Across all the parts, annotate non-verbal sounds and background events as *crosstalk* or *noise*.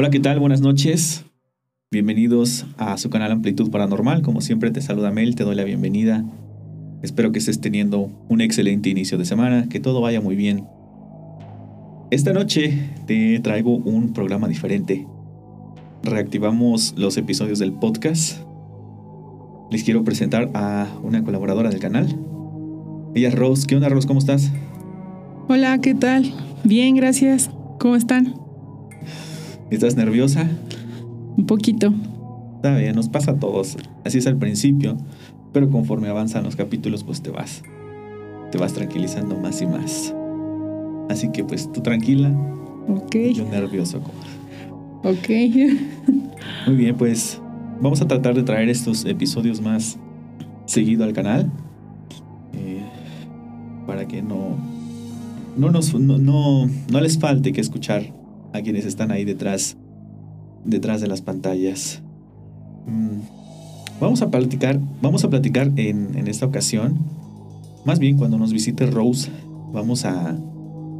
Hola, ¿qué tal? Buenas noches. Bienvenidos a su canal Amplitud Paranormal. Como siempre te saluda Mel, te doy la bienvenida. Espero que estés teniendo un excelente inicio de semana, que todo vaya muy bien. Esta noche te traigo un programa diferente. Reactivamos los episodios del podcast. Les quiero presentar a una colaboradora del canal. Ella es Rose. ¿Qué onda, Rose? ¿Cómo estás? Hola, ¿qué tal? Bien, gracias. ¿Cómo están? ¿Estás nerviosa? Un poquito. Está bien, nos pasa a todos. Así es al principio, pero conforme avanzan los capítulos, pues te vas. Te vas tranquilizando más y más. Así que pues tú tranquila. Ok. Yo nervioso. Ok. *laughs* Muy bien, pues vamos a tratar de traer estos episodios más seguido al canal. Eh, para que no, no, nos, no, no, no les falte que escuchar a quienes están ahí detrás, detrás de las pantallas. Mm, Vamos a platicar, vamos a platicar en, en esta ocasión. Más bien cuando nos visite Rose, vamos a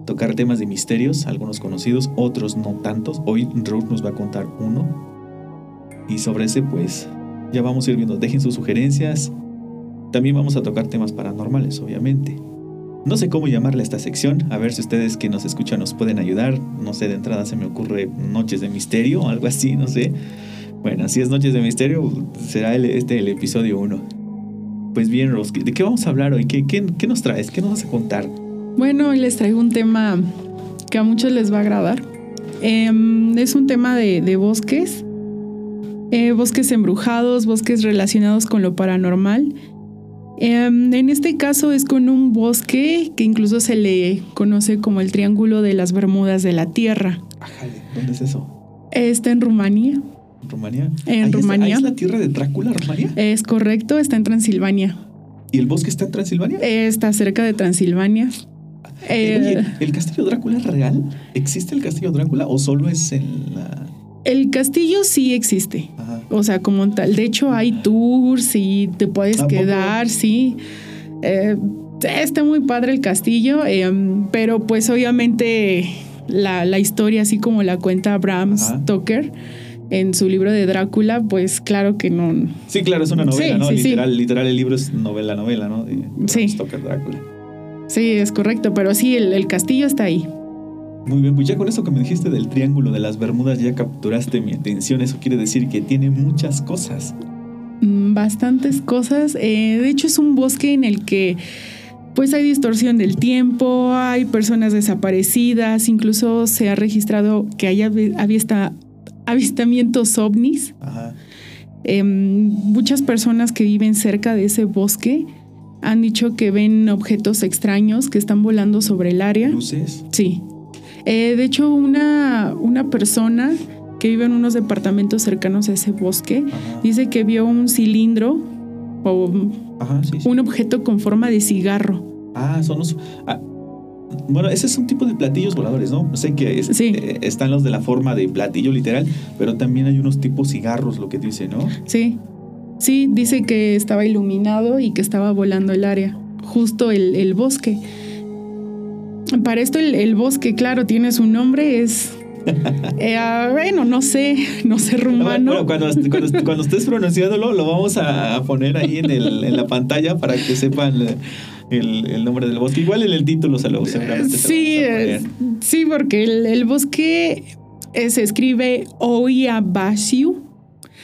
tocar temas de misterios, algunos conocidos, otros no tantos. Hoy Rose nos va a contar uno. Y sobre ese, pues, ya vamos a ir viendo. Dejen sus sugerencias. También vamos a tocar temas paranormales, obviamente. No sé cómo llamarle a esta sección, a ver si ustedes que nos escuchan nos pueden ayudar. No sé, de entrada se me ocurre Noches de Misterio o algo así, no sé. Bueno, si es Noches de Misterio, será este el episodio 1. Pues bien, Rose, ¿de qué vamos a hablar hoy? ¿Qué, qué, qué nos traes? ¿Qué nos vas a contar? Bueno, hoy les traigo un tema que a muchos les va a agradar. Em, es un tema de, de bosques, eh, bosques embrujados, bosques relacionados con lo paranormal. Em, en este caso es con un bosque que incluso se le conoce como el Triángulo de las Bermudas de la Tierra. ¿dónde es eso? Está en Rumania. ¿Rumania? En ¿Ahí es- Rumania. ¿Ahí es la tierra de Drácula, Rumania? Es correcto, está en Transilvania. ¿Y el bosque está en Transilvania? Está cerca de Transilvania. Eh, Eh, oye, ¿el castillo Drácula es real? ¿Existe el castillo Drácula o solo es en la...? El castillo sí existe. Ajá. O sea, como tal. De hecho, hay tours y te puedes quedar, sí. Eh, está muy padre el castillo, eh, pero pues obviamente la, la historia, así como la cuenta Bram Ajá. Stoker en su libro de Drácula, pues claro que no. Sí, claro, es una novela, Sí, ¿no? sí, sí. literal, literal, el libro es novela, novela, ¿no? De Bram Sí. Stoker Drácula. Sí, es correcto, pero sí, el, el castillo está ahí. Muy bien, pues ya con eso que me dijiste del triángulo de las Bermudas ya capturaste mi atención. Eso quiere decir que tiene muchas cosas. Mm, Bastantes cosas. Eh, de hecho, es un bosque en el que pues hay distorsión del tiempo, hay personas desaparecidas, incluso se ha registrado que haya avista- avistamientos ovnis. Ajá. Em, muchas personas que viven cerca de ese bosque han dicho que ven objetos extraños que están volando sobre el área. Luces. Sí. Eh, de hecho, una, una persona que vive en unos departamentos cercanos a ese bosque dice que vio un cilindro o Ajá, sí, sí. un objeto con forma de cigarro. Ah, son los. ah, bueno, ese es un tipo de platillos voladores, ¿no? Sé que es- Sí. eh, están los de la forma de platillo literal, pero también hay unos tipos cigarros, lo que dice, ¿no? Sí. Sí, dice que estaba iluminado y que estaba volando el área, justo el, el bosque. Para esto el, el bosque, claro, tiene su nombre, es... *laughs* eh, ah, bueno, no sé, no sé rumano. Bueno, cuando, cuando, cuando estés pronunciándolo, lo vamos a poner ahí en, el, en la pantalla para que sepan el, el nombre del bosque. Igual en el título se lo seguramente se lo Sí, sí, porque el, el bosque se escribe Oyabashiu.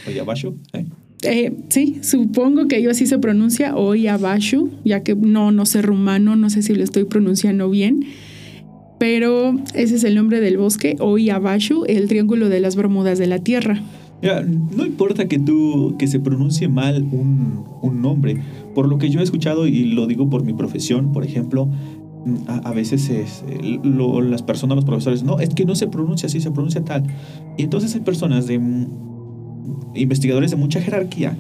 Oye, Abasho, ¿eh? Eh, sí, supongo que yo así se pronuncia Oyabashu, ya que no, no sé rumano, no sé si lo estoy pronunciando bien. Pero ese es el nombre del bosque, Oyabashu, el triángulo de las Bermudas de la Tierra. Mira, no importa que tú, que se pronuncie mal un, nombre, por lo que yo he escuchado y lo digo por mi profesión, por ejemplo, a, a veces es, eh, las personas, los profesores, no, es que no se pronuncia así, se pronuncia tal. Y entonces hay personas de mm, investigadores de mucha jerarquía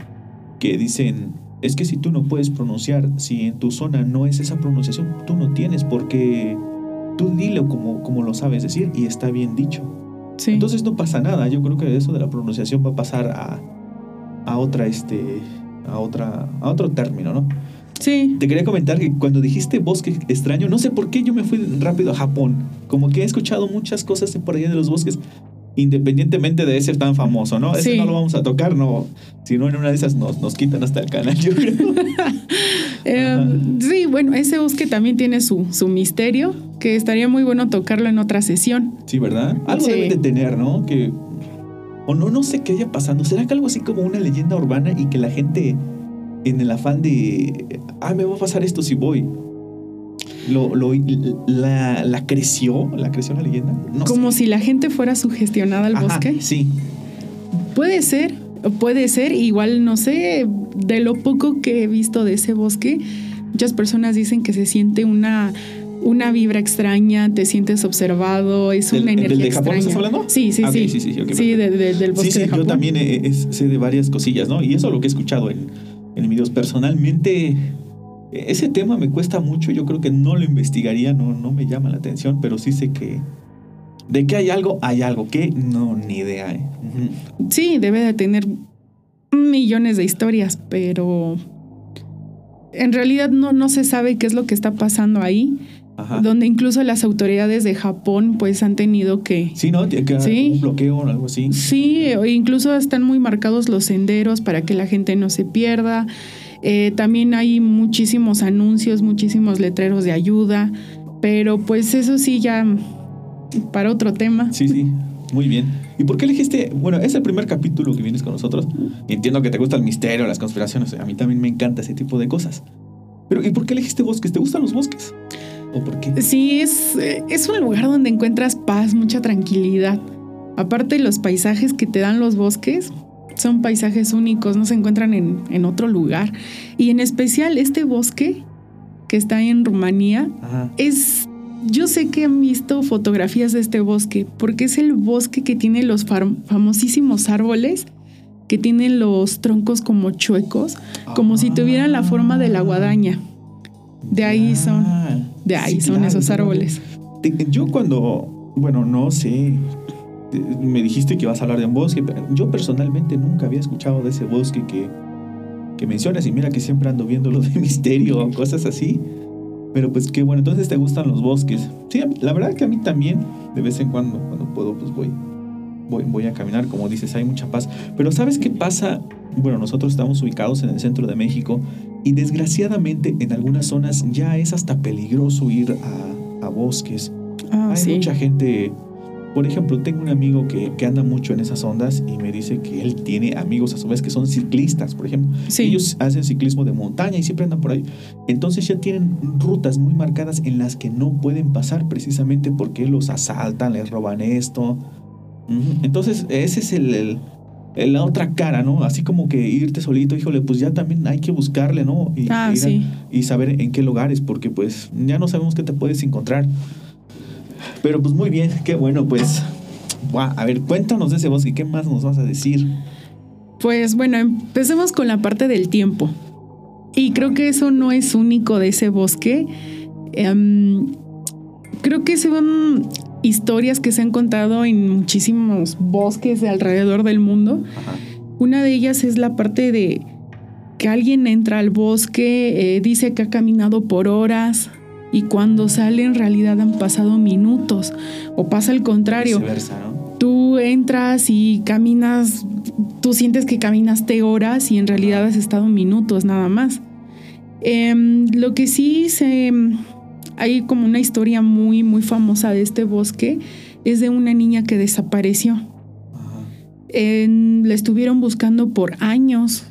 que dicen, es que si tú no puedes pronunciar, si en tu zona no es esa pronunciación, tú no tienes porque tú dilo como, como lo sabes decir y está bien dicho. Sí. Entonces no pasa nada. Yo creo que eso de la pronunciación va a pasar a, a otra, este, a otra, a otro término, ¿no? sí. Te quería comentar que cuando dijiste bosque extraño, no sé por qué yo me fui rápido a Japón. Como que he escuchado muchas cosas por allá de los bosques, independientemente de ser tan famoso, ¿no? Ese Sí. no lo vamos a tocar, no. Si no, en una de esas nos, nos quitan hasta el canal, yo creo. *laughs* Eh, sí, bueno, ese bosque también tiene su, su misterio, que estaría muy bueno tocarlo en otra sesión. Sí, ¿verdad? Algo Sí. deben de tener, ¿no? Que. O no, no sé qué haya pasando. ¿Será que algo así como una leyenda urbana y que la gente, en el afán de. Ah, me va a pasar esto si voy. Lo, lo- la, la creció, la creció la leyenda. No Como sé. si la gente fuera sugestionada al Ajá, bosque. Sí. Puede ser, puede ser, igual no sé, de lo poco que he visto de ese bosque, muchas personas dicen que se siente una, una vibra extraña, te sientes observado, es ¿Del- una del energía de Japón extraña. estás hablando? Sí, sí, Ah, ok, sí. sí, sí, ok, Sí, de- de- del bosque Sí, sí, de Japón. yo también eh, es- sé de varias cosillas, ¿no? Y eso es lo que he escuchado en, en videos. Personalmente, ese tema me cuesta mucho. Yo creo que no lo investigaría, no, no me llama la atención, pero sí sé que. De que hay algo, hay algo. que No, ni idea, ¿eh? Sí, debe de tener millones de historias, pero en realidad no, no se sabe qué es lo que está pasando ahí, Ajá. donde incluso las autoridades de Japón pues han tenido que... Sí, ¿no? Tiene que Sí. un bloqueo o algo así. Sí, incluso están muy marcados los senderos para que la gente no se pierda. Eh, también hay muchísimos anuncios, muchísimos letreros de ayuda, pero pues eso sí ya para otro tema. Sí, sí. Muy bien. ¿Y por qué elegiste? Bueno, es el primer capítulo que vienes con nosotros. Entiendo que te gusta el misterio, las conspiraciones. A mí también me encanta ese tipo de cosas. Pero ¿y por qué elegiste bosques? ¿Te gustan los bosques? ¿O por qué? Sí, es, eh, es un lugar donde encuentras paz, mucha tranquilidad. Aparte, los paisajes que te dan los bosques son paisajes únicos, no se encuentran en, en otro lugar. Y en especial este bosque que está en Rumanía Ajá. es... Yo sé que han visto fotografías de este bosque porque es el bosque que tiene los fam- famosísimos árboles que tienen los troncos como chuecos, como si tuvieran la forma de la guadaña. De ahí son. Ah, De ahí sí, son claro, esos árboles. Yo cuando, bueno, no sé, me dijiste que ibas a hablar de un bosque, pero yo personalmente nunca había escuchado de ese bosque que, que mencionas y mira que siempre ando viendo lo de *laughs* misterio o cosas así. Pero pues qué bueno, entonces te gustan los bosques. Sí, la verdad que a mí también, de vez en cuando, cuando puedo, pues voy, voy, voy a caminar, como dices, hay mucha paz. Pero ¿sabes qué pasa? Bueno, nosotros estamos ubicados en el centro de México y desgraciadamente en algunas zonas ya es hasta peligroso ir a, a bosques. Ah, Hay sí. mucha gente, por ejemplo, tengo un amigo que, que anda mucho en esas ondas y me dice que él tiene amigos a su vez que son ciclistas, por ejemplo. Sí. Ellos hacen ciclismo de montaña y siempre andan por ahí. Entonces ya tienen rutas muy marcadas en las que no pueden pasar precisamente porque los asaltan, les roban esto. Entonces ese es el, el- el- la otra cara, ¿no? Así como que irte solito, híjole, pues ya también hay que buscarle, ¿no? Y, Ah, ir a- sí. y saber en qué lugares, porque pues ya no sabemos qué te puedes encontrar. Pero pues muy bien, qué bueno, pues. A ver, cuéntanos de ese bosque, ¿qué más nos vas a decir? Pues bueno, empecemos con la parte del tiempo. Y creo que eso no es único de ese bosque. Em, creo que son historias que se han contado en muchísimos bosques de alrededor del mundo. Ajá. Una de ellas es la parte de que alguien entra al bosque, eh, dice que ha caminado por horas y cuando sale en realidad han pasado minutos o pasa al contrario. Viceversa, ¿no? Tú entras y caminas, tú sientes que caminaste horas y en realidad has estado minutos nada más. Em, lo que sí se, hay como una historia muy, muy famosa de este bosque es de una niña que desapareció. En- la estuvieron buscando por años.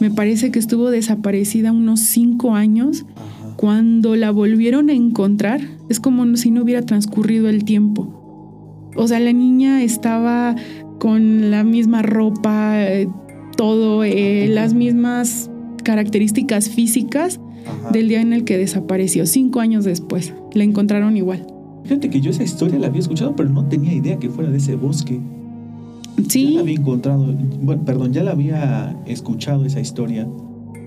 Me parece que estuvo desaparecida unos cinco años. Ajá. Cuando la volvieron a encontrar, es como si no hubiera transcurrido el tiempo. O sea, la niña estaba con la misma ropa, eh, todo, eh, las mismas características físicas Ajá. del día en el que desapareció, cinco años después. La encontraron igual. Fíjate que yo esa historia la había escuchado, pero no tenía idea que fuera de ese bosque. Ya Sí, la había encontrado, bueno, perdón, ya la había escuchado esa historia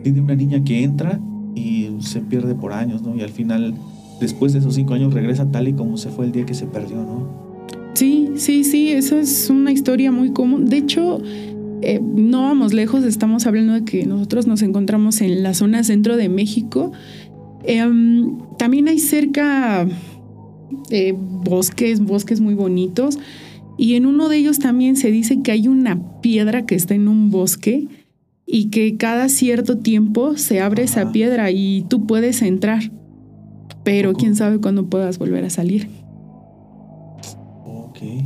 de una niña que entra y se pierde por años, ¿no? Y al final, después de esos cinco años, regresa tal y como se fue el día que se perdió, ¿no? sí, sí, sí, eso es una historia muy común. De hecho, eh, no vamos lejos, estamos hablando de que nosotros nos encontramos en la zona centro de México. Em, también hay cerca eh, bosques, bosques muy bonitos. Y en uno de ellos también se dice que hay una piedra que está en un bosque y que cada cierto tiempo se abre esa piedra y tú puedes entrar, pero quién sabe cuándo puedas volver a salir.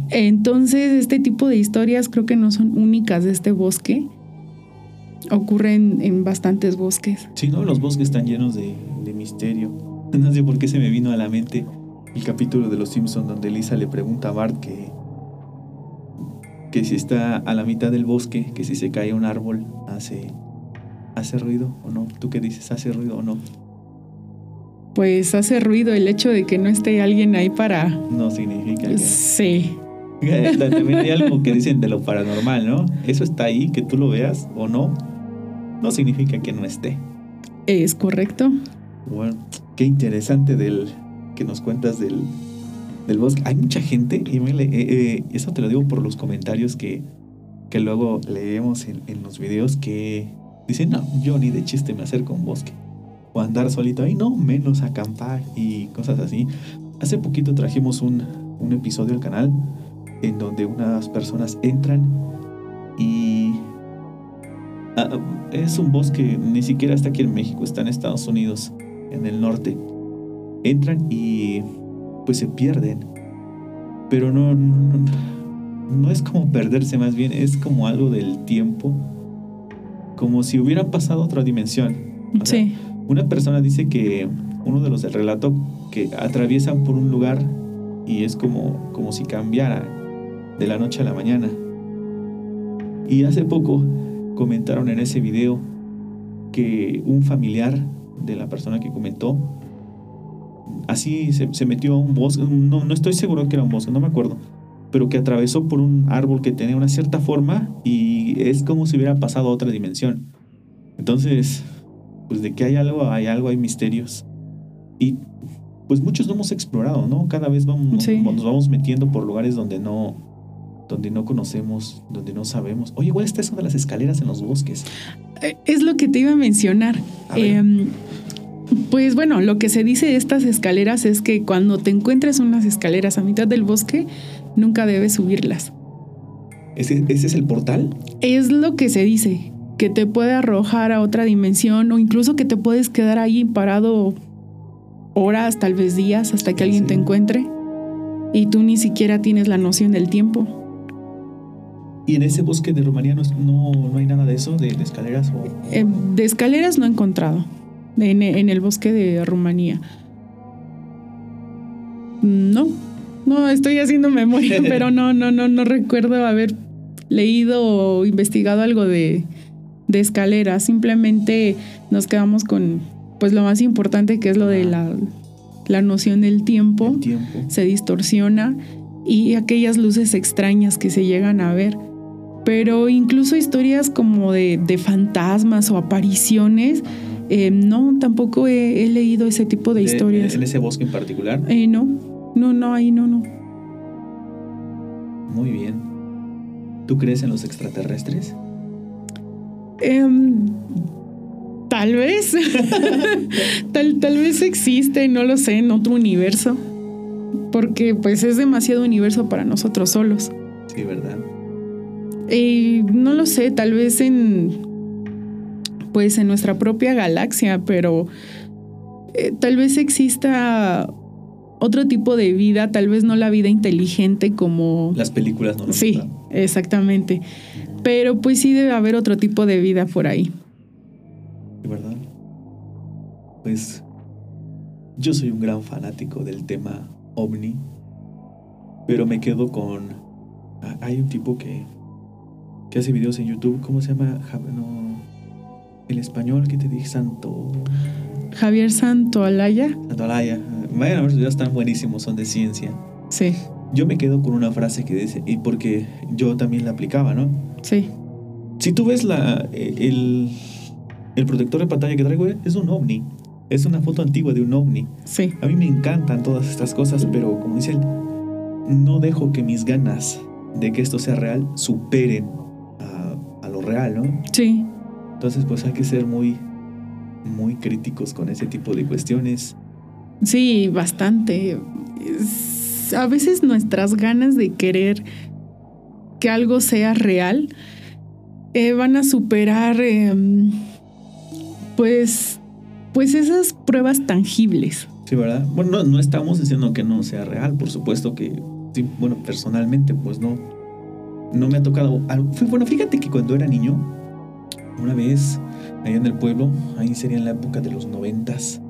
Entonces, este tipo de historias creo que no son únicas de este bosque. Ocurren en bastantes bosques. Sí, ¿no? Los bosques están llenos de, de misterio. *laughs* No sé por qué se me vino a la mente el capítulo de Los Simpsons donde Lisa le pregunta a Bart que, que si está a la mitad del bosque, que si se cae un árbol, hace, hace ruido o no. ¿Tú qué dices? ¿Hace ruido o no? Pues hace ruido el hecho de que no esté alguien ahí para... No significa que... Sí. *laughs* También hay algo que dicen de lo paranormal, ¿no? Eso está ahí, que tú lo veas o no, no significa que no esté. Es correcto. Bueno, qué interesante del que nos cuentas del, del bosque. Hay mucha gente, y me eh, eso te lo digo por los comentarios que, que luego leemos en, en, los videos que dicen, no, yo ni de chiste me acerco a un bosque. O andar solito ahí, no, menos acampar y cosas así. Hace poquito trajimos un, un episodio al canal en donde unas personas entran y ah, es un bosque, ni siquiera está aquí en México, está en Estados Unidos, en el norte. Entran y pues se pierden. Pero no, no, es como perderse más bien, es como algo del tiempo. Como si hubieran pasado a otra dimensión. sí. Una persona dice que uno de los del relato que atraviesan por un lugar y es como, como si cambiara de la noche a la mañana. Y hace poco comentaron en ese video que un familiar de la persona que comentó, así se, metió a un bosque, no, no estoy seguro que era un bosque, no me acuerdo, pero que atravesó por un árbol que tenía una cierta forma y es como si hubiera pasado a otra dimensión. Entonces, pues de que hay algo, hay algo, hay misterios. Y pues muchos no hemos explorado, ¿no? Cada vez vamos, nos vamos metiendo por lugares donde no, donde no conocemos, donde no sabemos. Oye, igual está eso de las escaleras en los bosques. Eh, es lo que te iba a mencionar. Em, pues bueno, lo que se dice de estas escaleras es que cuando te encuentres unas escaleras a mitad del bosque, nunca debes subirlas. ¿Ese, ¿Ese, es el portal? Es lo que se dice, que te puede arrojar a otra dimensión o incluso que te puedes quedar ahí parado horas, tal vez días, hasta que alguien te encuentre y tú ni siquiera tienes la noción del tiempo. ¿Y en ese bosque de Rumanía no, no, hay nada de eso, de, escaleras? O... Eh, de escaleras no he encontrado en, en, el bosque de Rumanía. No, no, estoy haciendo memoria, *laughs* pero no, no, no, no recuerdo haber leído o investigado algo de, de escaleras. Simplemente nos quedamos con pues lo más importante que es lo de la, la noción del tiempo. Tiempo. Se distorsiona y aquellas luces extrañas que se llegan a ver pero incluso historias como de, fantasmas o apariciones, eh, no, tampoco he, leído ese tipo de, historias. ¿En ese bosque en particular? Eh, no, no, no, ahí no, no. Muy bien. ¿Tú crees en los extraterrestres? Em, tal vez. *laughs* tal, tal vez existe, no lo sé, en otro universo. Porque pues es demasiado universo para nosotros solos. Sí, ¿verdad? Y no lo sé, tal vez en pues en nuestra propia galaxia, pero eh, tal vez exista otro tipo de vida, tal vez no la vida inteligente como las películas no. Sí, exactamente. Pero pues sí debe haber otro tipo de vida por ahí. ¿Verdad? Pues yo soy un gran fanático del tema ovni, pero me quedo con hay un tipo que que hace videos en YouTube. ¿Cómo se llama? No, el español que te dije, Santo. Javier Santo Alaya. Santo Alaya. A sus videos están buenísimos, son de ciencia. Sí. Yo me quedo con una frase que dice, y porque yo también la aplicaba, ¿no? Sí. Si tú ves la, el, el protector de pantalla que traigo, es un ovni. Es una foto antigua de un ovni. Sí. A mí me encantan todas estas cosas, pero como dice él, no dejo que mis ganas de que esto sea real superen real, ¿no? Sí. Entonces, pues hay que ser muy, muy críticos con ese tipo de cuestiones. Sí, bastante. a veces nuestras ganas de querer que algo sea real, eh, van a superar em, pues, pues esas pruebas tangibles. Sí, ¿verdad? Bueno, no, no, estamos diciendo que no sea real, por supuesto que, sí, bueno, personalmente, pues no, no me ha tocado algo. Bueno, fíjate que cuando era niño, una vez, allá en el pueblo, ahí sería en la época de los noventas,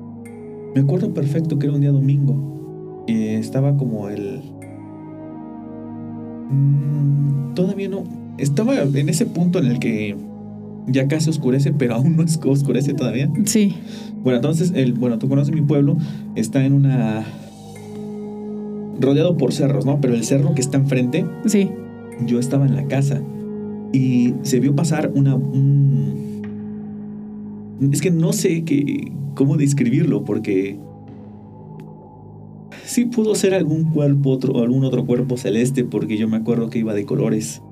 me acuerdo perfecto que era un día domingo, estaba como el... Mm, todavía no, estaba en ese punto en el que ya casi oscurece, pero aún no oscurece todavía. Sí. Bueno, entonces, el, bueno, tú conoces mi pueblo, está en una... rodeado por cerros, ¿no? Pero el cerro que está enfrente... Sí. Yo estaba en la casa y se vio pasar una... es que no sé qué, cómo describirlo, porque... Sí pudo ser algún cuerpo, otro, algún otro cuerpo celeste, porque yo me acuerdo que iba de colores.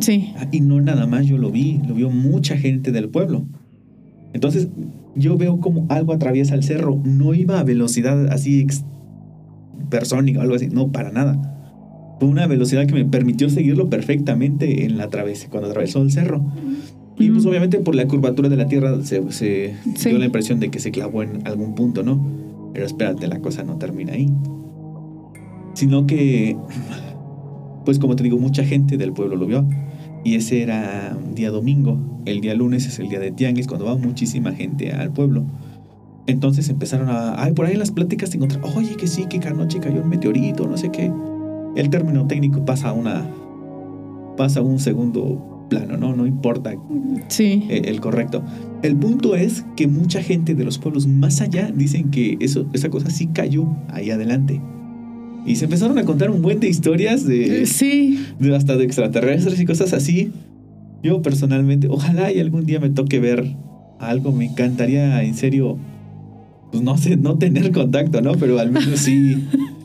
Sí. Ah, y no nada más yo lo vi, lo vio mucha gente del pueblo. Entonces yo veo como algo atraviesa el cerro. No iba a velocidad así persónica o algo así, no, para nada. Fue una velocidad que me permitió seguirlo perfectamente en la travesía, cuando atravesó el cerro. Y pues obviamente por la curvatura de la Tierra se, dio la impresión de que se clavó en algún punto, ¿no? Pero espérate, la cosa no termina ahí. Sino que pues como te digo, mucha gente del pueblo lo vio. Y ese era día domingo. El día lunes es el día de Tianguis, cuando va muchísima gente al pueblo. Entonces empezaron a. Ay, por ahí en las pláticas se encontraron. Oye, que sí, que anoche cayó un meteorito, no sé qué. El término técnico pasa a una. pasa a un segundo plano, ¿no? No importa sí. el, el, correcto. El punto es que mucha gente de los pueblos más allá dicen que eso, esa cosa sí cayó ahí adelante. Y se empezaron a contar un buen de historias de. Eh, sí. De hasta de extraterrestres y cosas así. Yo personalmente, ojalá y algún día me toque ver algo. Me encantaría, en serio, pues no sé, no tener contacto, ¿no? Pero al menos sí. *laughs*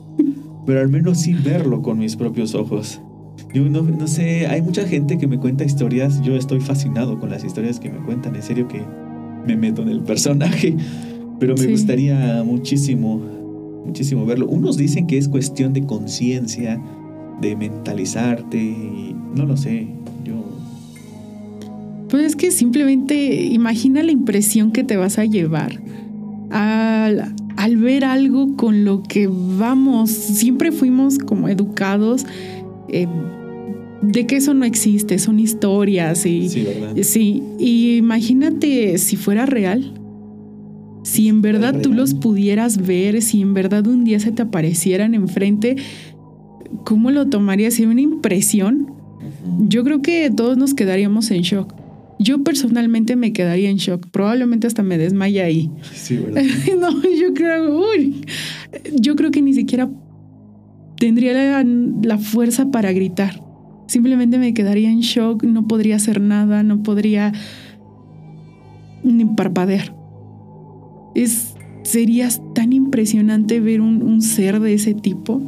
pero al menos sí verlo con mis propios ojos. Yo no, no sé, hay mucha gente que me cuenta historias. Yo estoy fascinado con las historias que me cuentan. En serio que me meto en el personaje. *laughs* Pero me sí. gustaría muchísimo muchísimo verlo. Unos dicen que es cuestión de conciencia, de mentalizarte, y no lo sé, yo... Pues es que simplemente imagina la impresión que te vas a llevar al, al ver algo con lo que vamos, siempre fuimos como educados. Eh, de que eso no existe, son historias y sí, ¿verdad? sí, y imagínate si fuera real, si en verdad tú los pudieras ver, si en verdad un día se te aparecieran enfrente, ¿cómo lo tomarías? ¿Sería una impresión? Yo creo que todos nos quedaríamos en shock. Yo personalmente me quedaría en shock. Probablemente hasta me desmaya ahí. Sí, ¿verdad? *laughs* no, yo creo, uy, yo creo que ni siquiera tendría la, la, fuerza para gritar. Simplemente me quedaría en shock, no podría hacer nada, no podría ni parpadear es, sería tan impresionante ver un, un ser de ese tipo.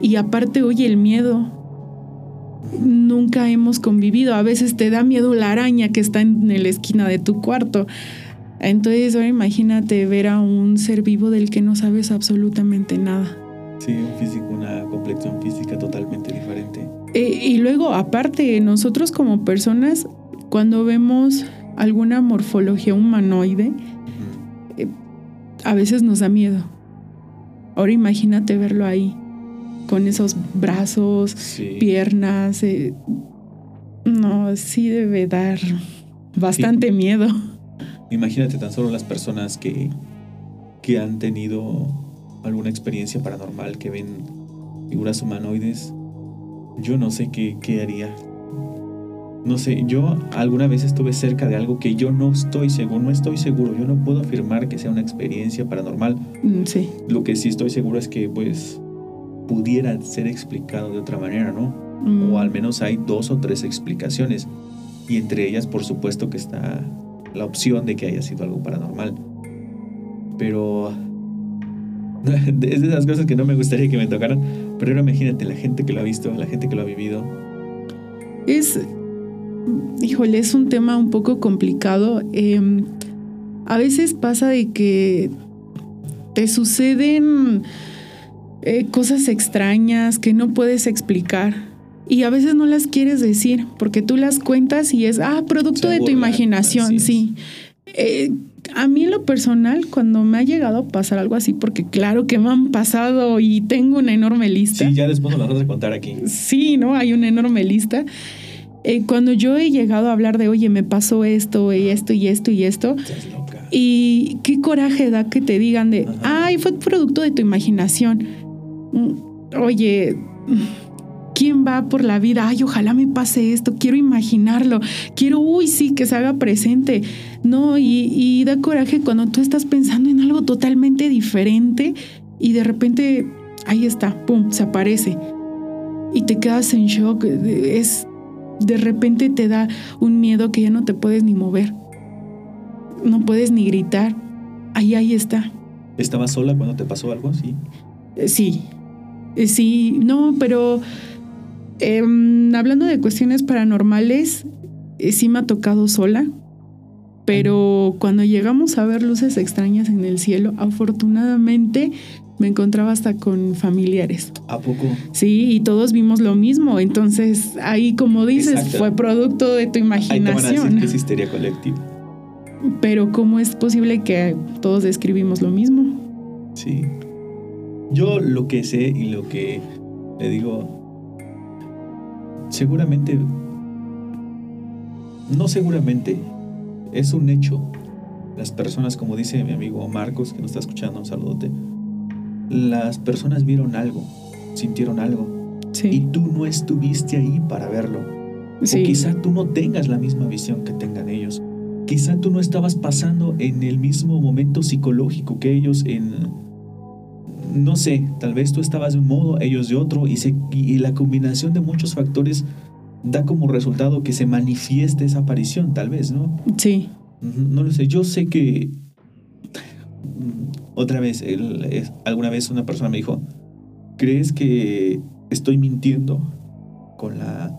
Y aparte, oye, el miedo. Nunca hemos convivido. A veces te da miedo la araña que está en la esquina de tu cuarto. Entonces, ahora imagínate ver a un ser vivo del que no sabes absolutamente nada. Sí, un físico, una complexión física totalmente diferente. Eh, y luego, aparte, nosotros como personas, cuando vemos alguna morfología humanoide, a veces nos da miedo. Ahora imagínate verlo ahí, con esos brazos, sí. piernas. Eh, no, sí debe dar bastante Sí. miedo. Imagínate tan solo las personas que, que han tenido alguna experiencia paranormal, que ven figuras humanoides. Yo no sé qué, qué haría. No sé, yo alguna vez estuve cerca de algo que yo no estoy seguro, no estoy seguro, yo no puedo afirmar que sea una experiencia paranormal. Mm, Sí, Lo que sí estoy seguro es que pues pudiera ser explicado de otra manera, ¿no? Mm, O al menos hay dos o tres explicaciones. Y entre ellas, por supuesto, que está la opción de que haya sido algo paranormal. Pero *laughs* es de esas cosas que no me gustaría que me tocaran. Pero ahora imagínate la gente que lo ha visto, la gente que lo ha vivido. es, híjole, es un tema un poco complicado. Eh, a veces pasa de que te suceden eh, cosas extrañas que no puedes explicar y a veces no las quieres decir porque tú las cuentas y es, ah, producto de tu imaginación, sí. Eh, a mí en lo personal, cuando me ha llegado a pasar algo así, porque claro que me han pasado y tengo una enorme lista. Sí, ya después nos las vas a contar aquí. Sí, ¿no? Hay una enorme lista. Eh, cuando yo he llegado a hablar de, oye, me pasó esto y esto y esto y esto. Y qué coraje da que te digan de, ay, fue producto de tu imaginación. Oye, ¿quién va por la vida? Ay, ojalá me pase esto, quiero imaginarlo, quiero, uy, sí, que se haga presente. No, y, y da coraje cuando tú estás pensando en algo totalmente diferente y de repente, ahí está, pum, se aparece. Y te quedas en shock. Es de repente te da un miedo que ya no te puedes ni mover. No puedes ni gritar. Ahí, ahí está. ¿Estabas sola cuando te pasó algo? Eh, sí. Eh, sí, no, pero em, hablando de cuestiones paranormales, eh, sí me ha tocado sola. Pero cuando llegamos a ver luces extrañas en el cielo, afortunadamente me encontraba hasta con familiares. ¿A poco? Sí, y todos vimos lo mismo. Entonces, ahí, como dices, fue producto de tu imaginación. Ahí te que es histeria colectiva. Pero, ¿cómo es posible que todos describimos lo mismo? Sí. Yo lo que sé y lo que le digo, seguramente, no seguramente, es un hecho. Las personas, como dice mi amigo Marcos, que nos está escuchando, un saludote las personas vieron algo, sintieron algo. Y tú no estuviste ahí para verlo. O quizá tú no tengas la misma visión que tengan ellos. Quizá tú no estabas pasando en el mismo momento psicológico que ellos en... No sé, tal vez tú estabas de un modo, ellos de otro, y, y la combinación de muchos factores da como resultado que se manifieste esa aparición, tal vez, ¿no? Sí. No lo sé, yo sé que otra vez, alguna vez una persona me dijo, ¿crees que estoy mintiendo con la,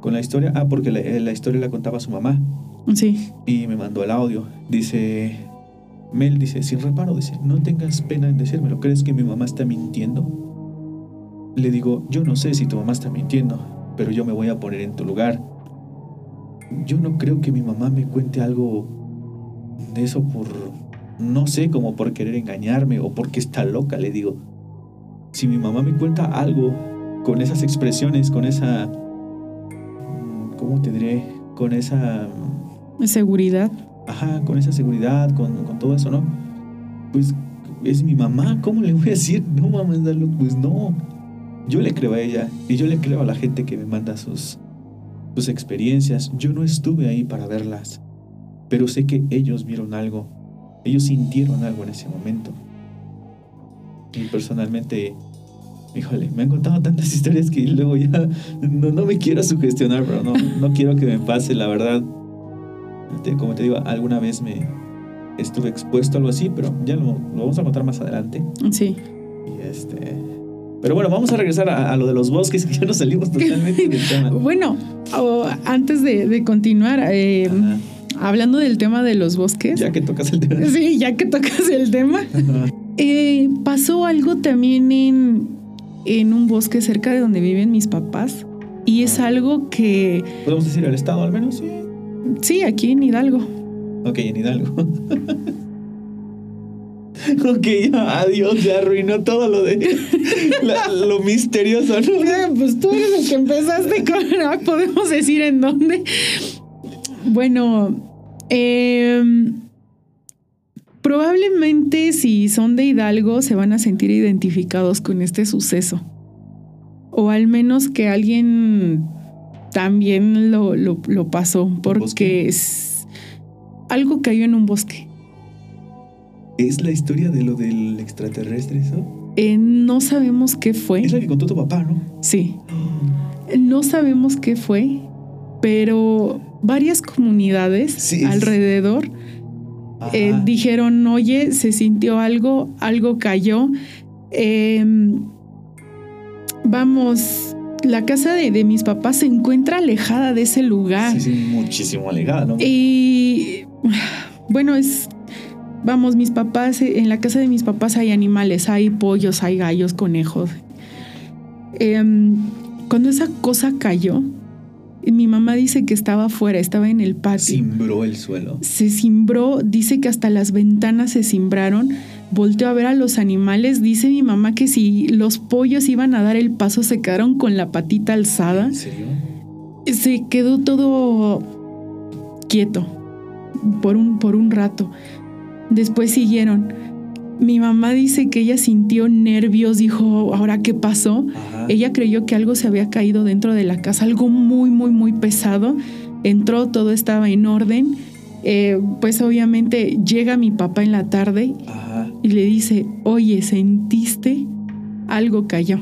con la historia? Ah, porque la, historia la contaba su mamá. Sí. Y me mandó el audio. Dice, Mel dice, sin reparo, dice, no tengas pena en decírmelo. ¿Crees que mi mamá está mintiendo? Le digo, yo no sé si tu mamá está mintiendo, pero yo me voy a poner en tu lugar. Yo no creo que mi mamá me cuente algo de eso por no sé, como por querer engañarme o porque está loca, le digo. Si mi mamá me cuenta algo con esas expresiones, con esa... Mm, ¿Cómo te diré? Con esa... Mm, seguridad. Ajá, con esa seguridad, con, con todo eso, ¿no? Pues es mi mamá, ¿cómo le voy a decir? No, mamá, pues no. Yo le creo a ella y yo le creo a la gente que me manda sus, sus experiencias. Yo no estuve ahí para verlas, pero sé que ellos vieron algo ellos sintieron algo en ese momento. Y personalmente, híjole, me han contado tantas *laughs* historias que luego ya no, me quiero sugestionar, pero no, no quiero que me pase, la verdad. Como te digo, alguna vez me estuve expuesto a algo así, pero ya lo, vamos a contar más adelante. Sí. Y este. Pero bueno, vamos a regresar a, lo de los bosques, *laughs* que ya nos salimos totalmente del tema. *laughs* bueno, antes de, continuar, eh, hablando del tema de los bosques. Ya que tocas el tema. Sí, ya que tocas el tema. *laughs* Eh, pasó algo también en, en un bosque cerca de donde viven mis papás. Y es algo que... ¿Podemos decir el estado al menos? Sí. Sí, aquí en Hidalgo. Ok, en Hidalgo. *laughs* ok, adiós, ya arruinó todo lo de lo misterioso, ¿no? Eh, *laughs* pues tú eres el que empezaste con. *laughs* podemos decir en dónde. Bueno, em, probablemente si son de Hidalgo se van a sentir identificados con este suceso. O al menos que alguien también lo, lo, pasó, porque es algo cayó en un bosque. ¿Es la historia de lo del extraterrestre eso? Eh, no sabemos qué fue. Es la que contó tu papá, ¿no? Sí. No sabemos qué fue, pero varias comunidades alrededor eh, dijeron, oye, se sintió algo, algo cayó. Em, vamos, la casa de, mis papás se encuentra alejada de ese lugar. Sí, sí, muchísimo alejada, ¿no? Y bueno, es, vamos, mis papás, en la casa de mis papás hay animales, hay pollos, hay gallos, conejos. Em, cuando esa cosa cayó, mi mamá dice que estaba afuera, estaba en el patio. Cimbró el suelo. Se cimbró, dice que hasta las ventanas se cimbraron. Volteó a ver a los animales. Dice mi mamá que si los pollos iban a dar el paso, se quedaron con la patita alzada. ¿En serio? Se quedó todo quieto por un, por un rato. Después siguieron. Mi mamá dice que ella sintió nervios, dijo, ¿ahora qué pasó? Ajá. Ella creyó que algo se había caído dentro de la casa, algo muy, muy, muy pesado. Entró, todo estaba en orden. Eh, pues obviamente llega mi papá en la tarde Ajá. Y le dice, oye, ¿sentiste? Algo cayó.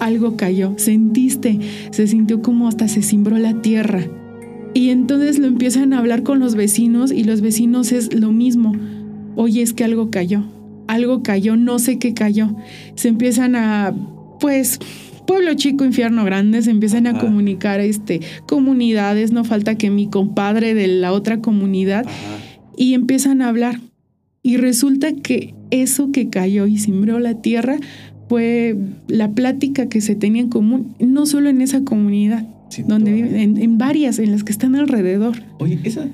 Algo cayó. ¿Sentiste? Se sintió como hasta se cimbró la tierra. Y entonces lo empiezan a hablar con los vecinos y los vecinos es lo mismo. Oye, es que algo cayó. Algo cayó, no sé qué cayó. Se empiezan a, pues, pueblo chico, infierno grande, se empiezan a comunicar este, comunidades, no falta que mi compadre de la otra comunidad Ajá. y empiezan a hablar. Y resulta que eso que cayó y cimbró la tierra fue la plática que se tenía en común, no solo en esa comunidad, Sin donde viven, en, en varias, en las que están alrededor. Oye, esa.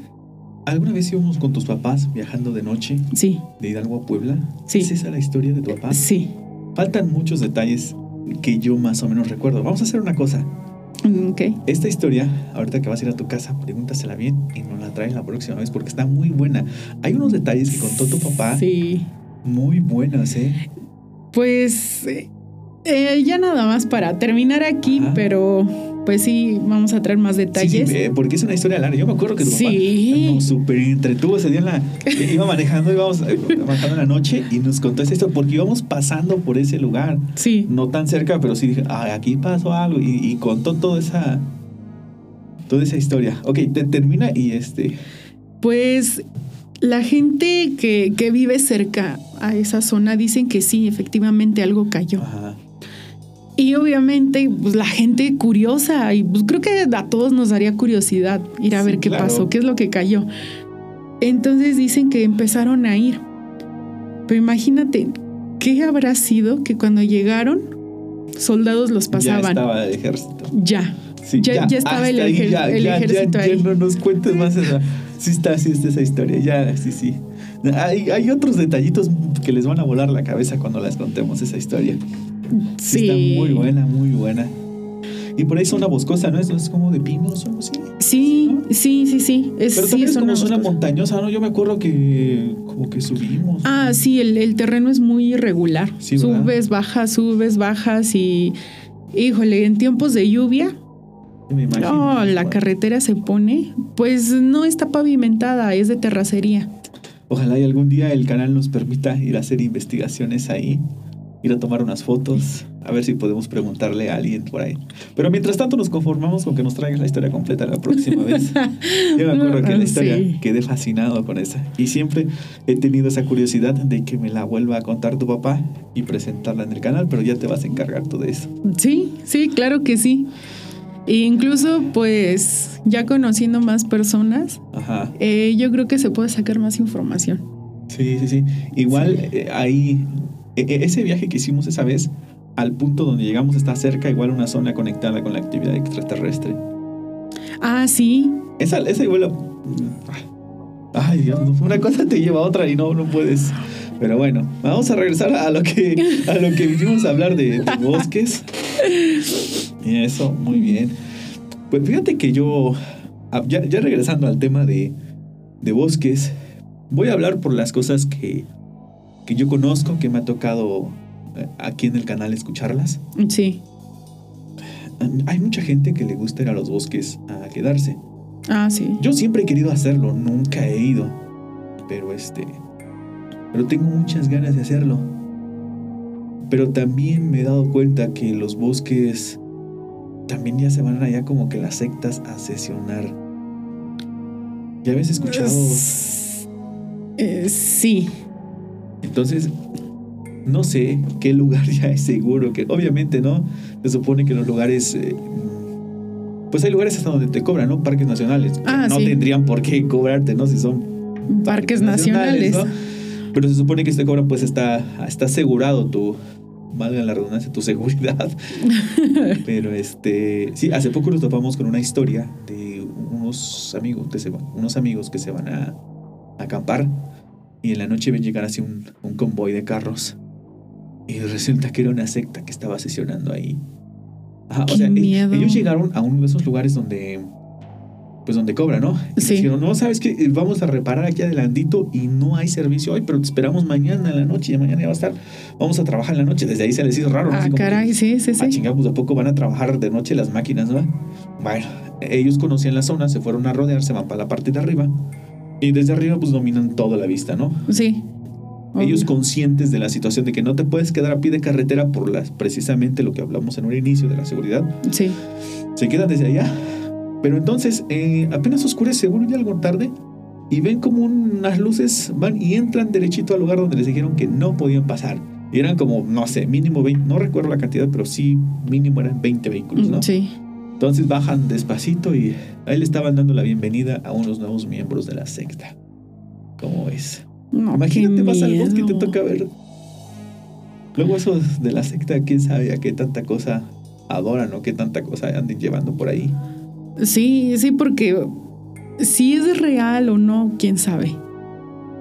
¿Alguna vez íbamos con tus papás viajando de noche Sí, de Hidalgo a Puebla? Sí. ¿Es esa la historia de tu papá? sí. Faltan muchos detalles que yo más o menos recuerdo. Vamos a hacer una cosa. Mm, Ok. Esta historia, ahorita que vas a ir a tu casa, pregúntasela bien y nos la traes la próxima vez porque está muy buena. Hay unos detalles que contó tu papá Sí. muy buenos, ¿eh? Pues eh, eh, ya nada más para terminar aquí, Ajá. pero pues sí, vamos a traer más Sí, detalles. sí, eh, porque es una historia larga. Yo me acuerdo que tu Sí. papá nos súper entretuvo ese día en la... Iba manejando, íbamos eh, manejando en la noche y nos contó historia porque íbamos pasando por ese lugar. Sí. No tan cerca, pero sí dije, ah, aquí pasó algo y, y contó toda esa... Toda esa historia. Ok, te, termina y este... Pues la gente que, que vive cerca a esa zona dicen que sí, efectivamente algo cayó. Ajá. Y obviamente, pues la gente curiosa, y pues creo que a todos nos daría curiosidad ir a Sí, ver qué claro. pasó, qué es lo que cayó. Entonces dicen que empezaron a ir. Pero imagínate, ¿qué habrá sido que cuando llegaron, soldados los Ya pasaban? estaba el ejército. Ya. Sí, Ya- ya estaba el ahí, ejer- el ejército ya, ahí. no nos cuentes más esa. Sí está, sí está esa historia. Ya, sí, sí. Hay, hay otros detallitos que les van a volar la cabeza cuando les contemos esa historia. Sí. Sí. Está muy buena, muy buena. Y por ahí zona boscosa, ¿no? Eso es como de pinos o algo así. Sí, ¿no? sí, sí, sí. Es, Pero sí, también es son como unas zona montañosa, ¿no? Yo me acuerdo que como que subimos. Ah, sí, el, el terreno es muy irregular. Sí, subes, bajas, subes, bajas y, híjole, en tiempos de lluvia, me imagino. no, la carretera se pone, pues no está pavimentada, es de terracería. Ojalá y algún día el canal nos permita ir a hacer investigaciones ahí, ir a tomar unas fotos, a ver si podemos preguntarle a alguien por ahí. Pero mientras tanto nos conformamos con que nos traigas la historia completa la próxima vez. *laughs* Yo me acuerdo que la historia Sí. quedé fascinado con esa. Y siempre he tenido esa curiosidad de que me la vuelva a contar tu papá y presentarla en el canal, pero ya te vas a encargar tú de eso. Sí, sí, claro que sí. E incluso, pues, ya conociendo más personas, Ajá. eh, yo creo que se puede sacar más información. Sí, sí, sí. Igual eh, ahí, e- e- ese viaje que hicimos esa vez, al punto donde llegamos está cerca, igual una zona conectada con la actividad extraterrestre. Ah, sí, Esa, esa igual... la- Ay, Dios, una cosa te lleva a otra y no, no puedes. Pero bueno, vamos a regresar a lo que, a lo que vinimos a hablar de, de bosques. Y eso, muy bien. Pues fíjate que yo, ah, ya, ya regresando al tema de, de bosques, voy a hablar por las cosas que, que yo conozco, que me ha tocado eh, aquí en el canal escucharlas. sí. Hay mucha gente que le gusta ir a los bosques a quedarse. Ah, sí. Yo siempre he querido hacerlo, nunca he ido. Pero este. Pero tengo muchas ganas de hacerlo. Pero también me he dado cuenta que los bosques también ya se van allá como que las sectas a sesionar. ¿Ya habías escuchado? Eh, sí. Entonces, no sé qué lugar *laughs* ya es seguro. Que obviamente, ¿no? Se supone que los lugares. eh, pues hay lugares hasta donde te cobran, ¿no? Parques nacionales. que Ah, no sí. tendrían por qué cobrarte, ¿no? Si son Parques nacionales. ¿no? Pero se supone que este cobran, pues está, está asegurado tu, valga la redundancia, tu seguridad. *laughs* Pero este, sí, hace poco nos topamos con una historia de unos amigos, de, unos amigos que se van a, acampar y en la noche ven llegar así un, un convoy de carros y resulta que era una secta que estaba sesionando ahí. o sea, e-, ellos llegaron a uno de esos lugares donde pues donde cobra, ¿no? sí. Dijeron, no, sabes que vamos a reparar aquí adelantito y no hay servicio hoy, pero te esperamos mañana en la noche y mañana ya va a estar, vamos a trabajar en la noche. Desde ahí se les hizo raro, ¿no? Ah, caray, sí, sí, sí. A pues a poco van a trabajar de noche las máquinas, ¿no? Bueno, ellos conocían la zona, se fueron a rodear, se van para la parte de arriba y desde arriba pues dominan toda la vista, ¿no? Sí. Ellos conscientes de la situación de que no te puedes quedar a pie de carretera por las, precisamente lo que hablamos en un inicio de la seguridad. Sí. Se quedan desde allá pero entonces eh, apenas oscurece, seguro ya algo tarde, y ven como unas luces van y entran derechito al lugar donde les dijeron que no podían pasar. Y eran como, no sé, mínimo 20, no recuerdo la cantidad, pero sí, mínimo eran 20 vehículos, ¿no? Sí. Entonces bajan despacito y ahí le estaban dando la bienvenida a unos nuevos miembros de la secta. ¿Cómo es? Imagínate, vas al bosque y te toca ver. Luego esos de la secta, quién sabe a qué tanta cosa adoran o qué tanta cosa anden llevando por ahí. Sí, sí, porque si es real o no, quién sabe.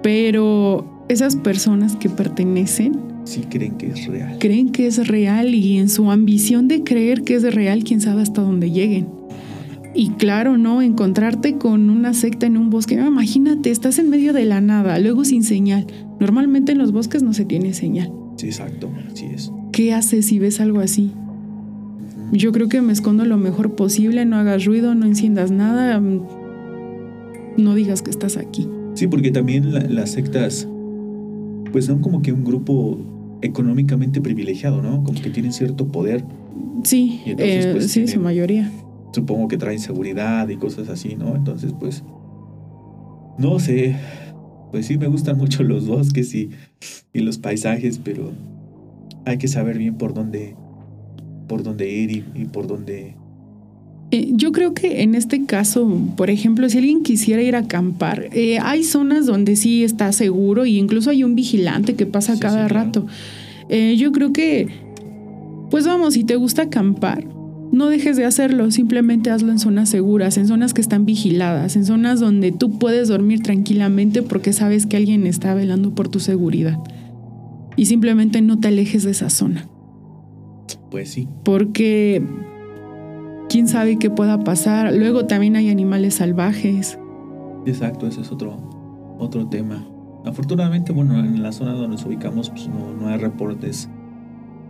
Pero esas personas que pertenecen... Sí creen que es real. Creen que es real y en su ambición de creer que es real, quién sabe hasta dónde lleguen. Y claro, ¿no? Encontrarte con una secta en un bosque. imagínate, estás en medio de la nada, luego sin señal. Normalmente en los bosques no se tiene señal. Sí, exacto, así es. ¿Qué haces si ves algo así? Yo creo que me escondo lo mejor posible, no hagas ruido, no enciendas nada, no digas que estás aquí. Sí, porque también las sectas, pues son como que un grupo económicamente privilegiado, ¿no? Como que tienen cierto poder. Sí, eh, pues, sí, su mayoría. Supongo que traen seguridad y cosas así, ¿no? Entonces, pues, no sé, pues sí me gustan mucho *laughs* los bosques y, y los paisajes, pero hay que saber bien por dónde por dónde ir y, por dónde... Eh, yo creo que en este caso, por ejemplo, si alguien quisiera ir a acampar, eh, hay zonas donde sí está seguro e incluso hay un vigilante que pasa cada rato. Eh, yo creo que, pues vamos, si te gusta acampar, no dejes de hacerlo, simplemente hazlo en zonas seguras, en zonas que están vigiladas, en zonas donde tú puedes dormir tranquilamente porque sabes que alguien está velando por tu seguridad. Y simplemente no te alejes de esa zona. Pues sí. Porque quién sabe qué pueda pasar. Luego también hay animales salvajes. Exacto, ese es otro, otro tema. Afortunadamente, bueno, en la zona donde nos ubicamos, pues no, hay reportes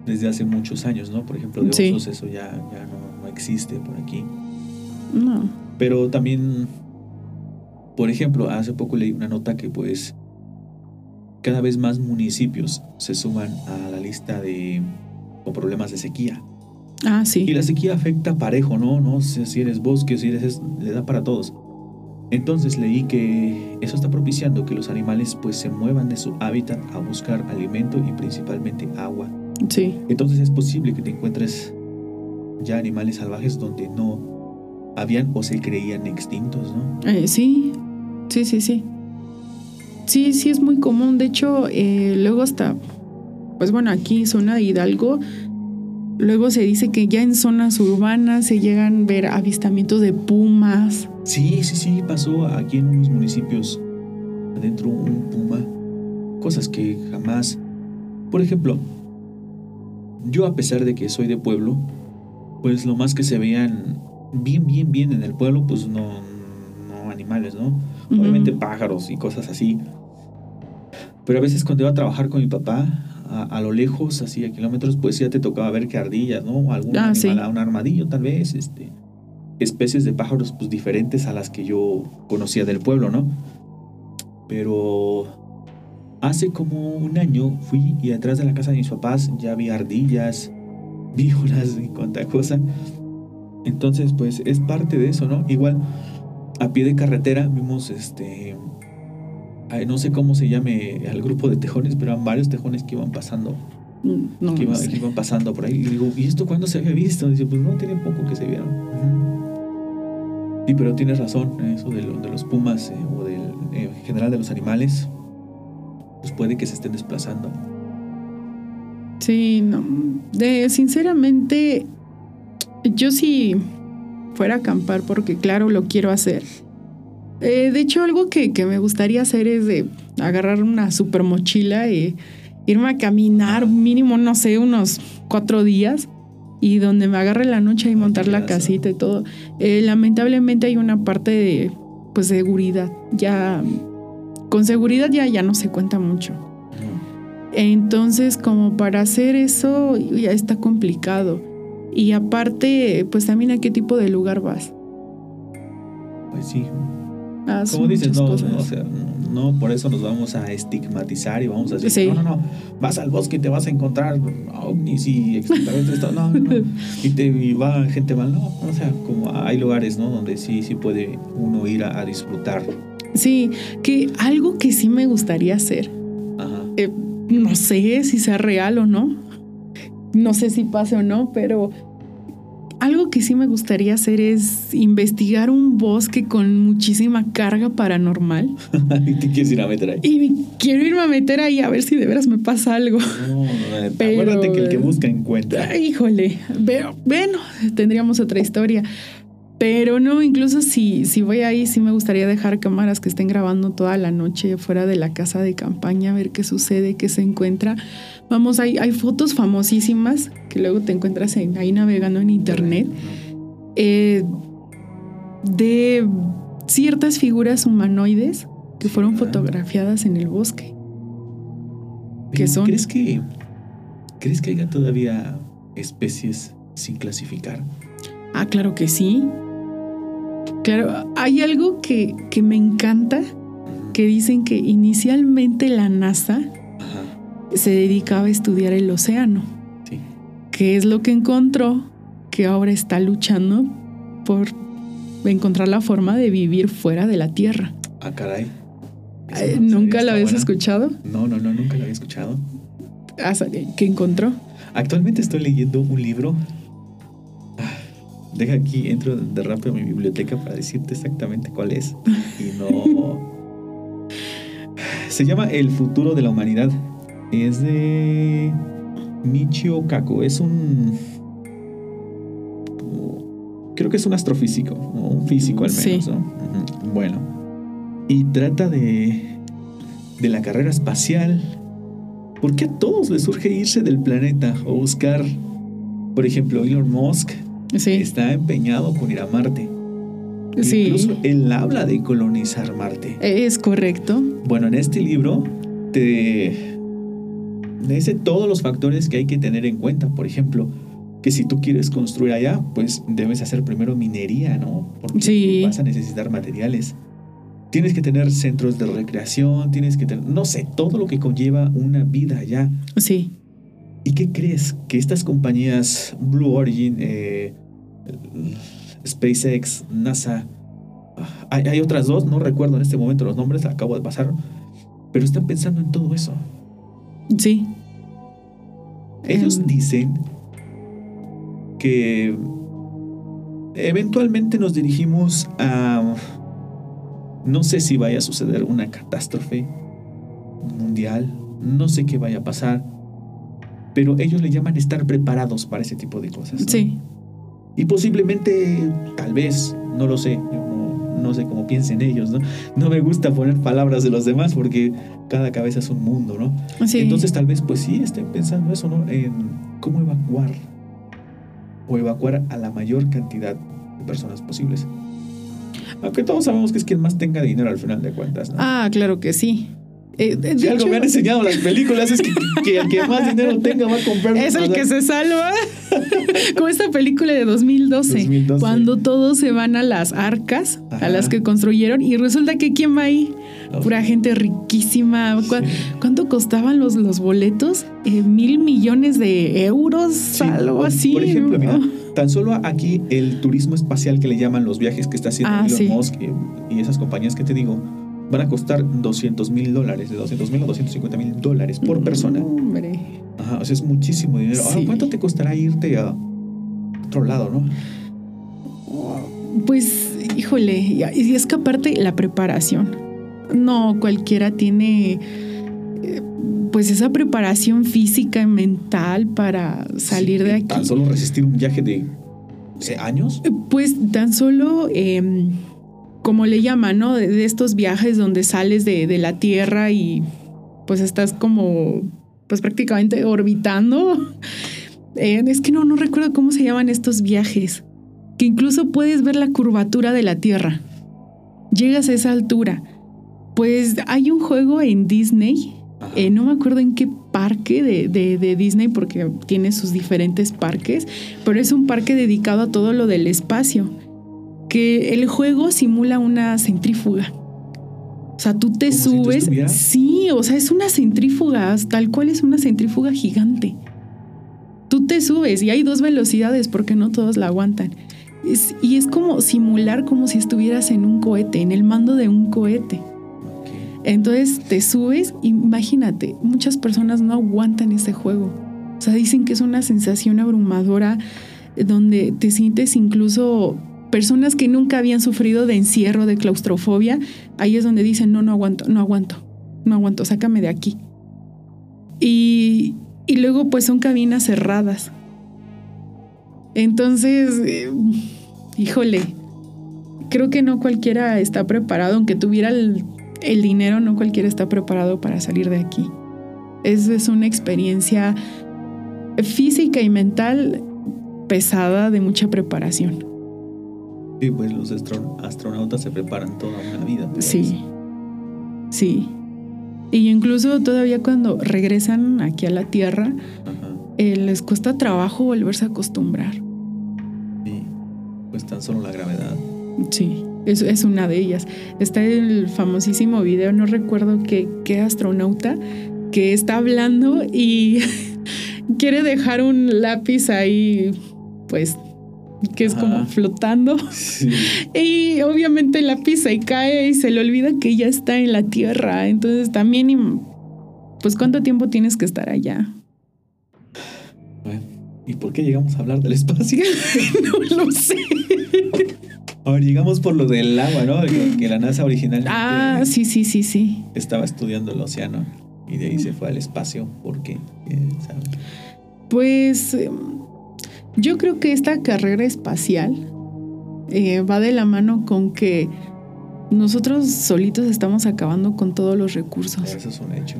desde hace muchos años, ¿no? Por ejemplo, de osos, eso ya, ya no, no existe por aquí. No. Pero también, por ejemplo, hace poco leí una nota que pues cada vez más municipios se suman a la lista de o problemas de sequía. Ah, sí. Y la sequía afecta parejo, ¿no? No sé si eres bosque, si eres... le da para todos. Entonces leí que eso está propiciando que los animales pues se muevan de su hábitat a buscar alimento y principalmente agua. Sí. Entonces es posible que te encuentres ya animales salvajes donde no habían o se creían extintos, ¿no? Eh, sí, sí, sí, sí. Sí, sí es muy común. De hecho, eh, luego hasta pues bueno, aquí zona de Hidalgo, luego se dice que ya en zonas urbanas se llegan a ver avistamientos de pumas. Sí, sí, sí, pasó aquí en unos municipios, adentro un puma, cosas que jamás, por ejemplo, yo a pesar de que soy de pueblo, pues lo más que se vean bien, bien, bien en el pueblo, pues no, no animales, ¿no? Obviamente pájaros y cosas así. Pero a veces cuando iba a trabajar con mi papá, a, lo lejos, así a kilómetros, pues ya te tocaba ver que ardillas, ¿no? Algún ah, animal, un armadillo tal vez, este, especies de pájaros pues diferentes a las que yo conocía del pueblo, ¿no? Pero hace como un año fui y atrás de la casa de mis papás ya vi ardillas, *laughs* víboras y cuanta cosa. Entonces, pues es parte de eso, ¿no? Igual a pie de carretera vimos este no sé cómo se llame al grupo de tejones, pero eran varios tejones que iban pasando. Mm, que, iban pasando por ahí. Y digo, ¿y esto cuándo se había visto? dice, pues no, tiene poco que se vieron. Sí, pero tienes razón, eso de, de los pumas eh, o del eh, general de los animales, pues puede que se estén desplazando. Sí, no. De, sinceramente, yo sí fuera a acampar porque claro, lo quiero hacer. Eh, de hecho, algo que, que, me gustaría hacer es de agarrar una super mochila y irme a caminar mínimo, no sé, unos cuatro días y donde me agarre la noche y montar la casita y todo. Eh, lamentablemente hay una parte de pues seguridad. Ya con seguridad ya, ya no se cuenta mucho. Entonces, como para hacer eso ya está complicado. Y aparte, pues también a qué tipo de lugar vas. Pues sí. Como dices, no, no, o sea, no por eso nos vamos a estigmatizar y vamos a decir, no, no, no, vas al bosque y te vas a encontrar ovnis y extraterrestres, no, no, *laughs* y, te, y va gente mal, no, o sea, como hay lugares, ¿no? Donde sí, sí puede uno ir a, disfrutar. Sí, que algo que sí me gustaría hacer, eh, no sé si sea real o no, no sé si pase o no, pero algo que sí me gustaría hacer es investigar un bosque con muchísima carga paranormal. *laughs* ¿Y te quieres ir a meter ahí? Y quiero irme a meter ahí a ver si de veras me pasa algo. No, Acuérdate que el que busca encuentra. Híjole, bueno, tendríamos otra historia. Pero no, incluso si, si voy ahí, sí me gustaría dejar cámaras que estén grabando toda la noche fuera de la casa de campaña, a ver qué sucede, qué se encuentra. Vamos, hay, hay fotos famosísimas que luego te encuentras ahí navegando en internet eh, de ciertas figuras humanoides que fueron fotografiadas en el bosque. ¿Qué son? ¿Crees que, ¿Crees que haya todavía especies sin clasificar? Ah, claro que sí. Claro, hay algo que, que me encanta, que dicen que inicialmente la NASA se dedicaba a estudiar el océano. Sí. ¿Qué es lo que encontró? Que ahora está luchando por encontrar la forma de vivir fuera de la Tierra. Ah, caray. ¿Nunca lo habías escuchado? No, no, no, nunca lo había escuchado. ¿Qué encontró? Actualmente estoy leyendo un libro Deja aquí, entro de rápido a mi biblioteca para decirte exactamente cuál es. Y no. *laughs* Se llama El futuro de la humanidad. Es de Michio Kaku. Es un. Creo que es un astrofísico, o un físico al menos. Bueno. Y trata de. de la carrera espacial. ¿Por qué a todos les surge irse del planeta o buscar, por ejemplo, Elon Musk está empeñado con ir a Marte. Sí. Incluso él habla de colonizar Marte. Es correcto. Bueno, en este libro te dice todos los factores que hay que tener en cuenta. Por ejemplo, que si tú quieres construir allá, pues debes hacer primero minería, ¿no? Porque vas a necesitar materiales. Tienes que tener centros de recreación, tienes que tener, no sé, todo lo que conlleva una vida allá. Sí. ¿Y qué crees? Que estas compañías Blue Origin, eh, SpaceX, NASA. Hay, otras dos, no recuerdo en este momento los nombres, acabo de pasar. Pero están pensando en todo eso. Sí. Ellos em. dicen que eventualmente nos dirigimos a... No sé si vaya a suceder una catástrofe mundial, no sé qué vaya a pasar, pero ellos le llaman estar preparados para ese tipo de cosas. Sí. Y posiblemente, tal vez, no lo sé, no, sé cómo piensen ellos, ¿no? No me gusta poner palabras de los demás porque cada cabeza es un mundo, ¿no? Entonces tal vez, pues sí, estén pensando eso, ¿no? En cómo evacuar o evacuar a la mayor cantidad de personas posibles. Aunque todos sabemos que es quien más tenga dinero al final de cuentas, ¿no? Ah, claro que sí. Eh, si algo me han enseñado las películas es que, el que más dinero tenga va a comprar. Es el que se salva. *laughs* Como esta película de 2012, cuando todos se van a las arcas, a las que construyeron, y resulta que ¿quién va ahí? Pura gente riquísima. ¿Cuánto costaban los, los boletos? Eh, mil millones de euros, algo así. Por ejemplo, mira, tan solo aquí el turismo espacial que le llaman los viajes que está haciendo ah, Elon Musk y esas compañías que te digo van a costar 200 mil dólares, de 200 mil a 250 mil dólares por persona. Hombre. Ajá, o sea, es muchísimo dinero. ¿cuánto te costará irte a otro lado, no? Pues, híjole, y es que aparte la preparación. No cualquiera tiene eh, pues esa preparación física y mental para salir de aquí. Tan solo resistir un viaje de años. Pues tan solo, em, como le llaman, ¿no? De, estos viajes donde sales de, de, la Tierra y pues estás como, pues prácticamente orbitando. *laughs* Eh, es que no, no recuerdo cómo se llaman estos viajes, que incluso puedes ver la curvatura de la Tierra. Llegas a esa altura. Pues hay un juego en Disney eh, no me acuerdo en qué parque de, de, Disney, porque tiene sus diferentes parques, pero es un parque dedicado a todo lo del espacio, que el juego simula una centrífuga. O sea, tú te subes. sí, o sea, es una centrífuga, tal cual es una centrífuga gigante. Tú te subes y hay dos velocidades porque no todos la aguantan. y es como simular como si estuvieras en un cohete, en el mando de un cohete. Entonces te subes, imagínate, muchas personas no aguantan ese juego. O sea, dicen que es una sensación abrumadora donde te sientes incluso personas que nunca habían sufrido de encierro, de claustrofobia, ahí es donde dicen, no, no aguanto, no aguanto, no aguanto, sácame de aquí. Y, y luego pues son cabinas cerradas. Entonces, eh, híjole, creo que no cualquiera está preparado, aunque tuviera el el dinero no cualquiera está preparado para salir de aquí. Es, es una experiencia física y mental pesada de mucha preparación. Sí, pues los astronautas se preparan toda una vida. Sí, sí. Y incluso todavía cuando regresan aquí a la Tierra, eh, les cuesta trabajo volverse a acostumbrar. Sí, pues tan solo la gravedad. Sí. Es, es, una de ellas. Está el famosísimo video, no recuerdo qué, qué astronauta, que está hablando y *laughs* quiere dejar un lápiz ahí, pues, que es como flotando. *laughs* Y obviamente la pisa y cae y se le olvida que ya está en la Tierra. Entonces también, pues, ¿cuánto tiempo tienes que estar allá? ¿y por qué llegamos a hablar del espacio? *laughs* no *laughs* lo sé. A ver, llegamos por lo del agua, ¿no? Que, la NASA originalmente. Ah, sí, sí, sí, sí. Estaba estudiando el océano y de ahí se fue al espacio. ¿Por qué? Pues em, yo creo que esta carrera espacial eh, va de la mano con que nosotros solitos estamos acabando con todos los recursos. Eso es un hecho.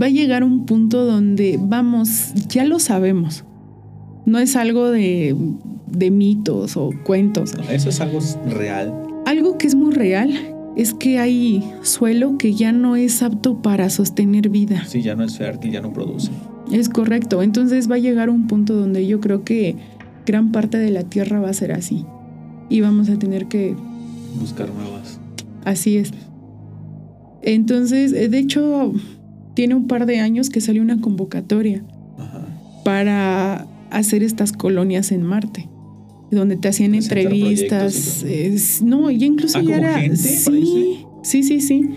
Va a llegar un punto donde, vamos, ya lo sabemos. No es algo de de mitos o cuentos. eso es algo real. Algo que es muy real es que hay suelo que ya no es apto para sostener vida. Sí, ya no es fértil, ya no produce. Es correcto. Entonces va a llegar un punto donde yo creo que gran parte de la tierra va a ser así. Y vamos a tener que buscar nuevas. Así es. Entonces, de hecho, tiene un par de años que salió una convocatoria para hacer estas colonias en Marte donde te hacían entrevistas. no, y incluso ¿Ah, ya era. Gente, sí, sí, sí, sí.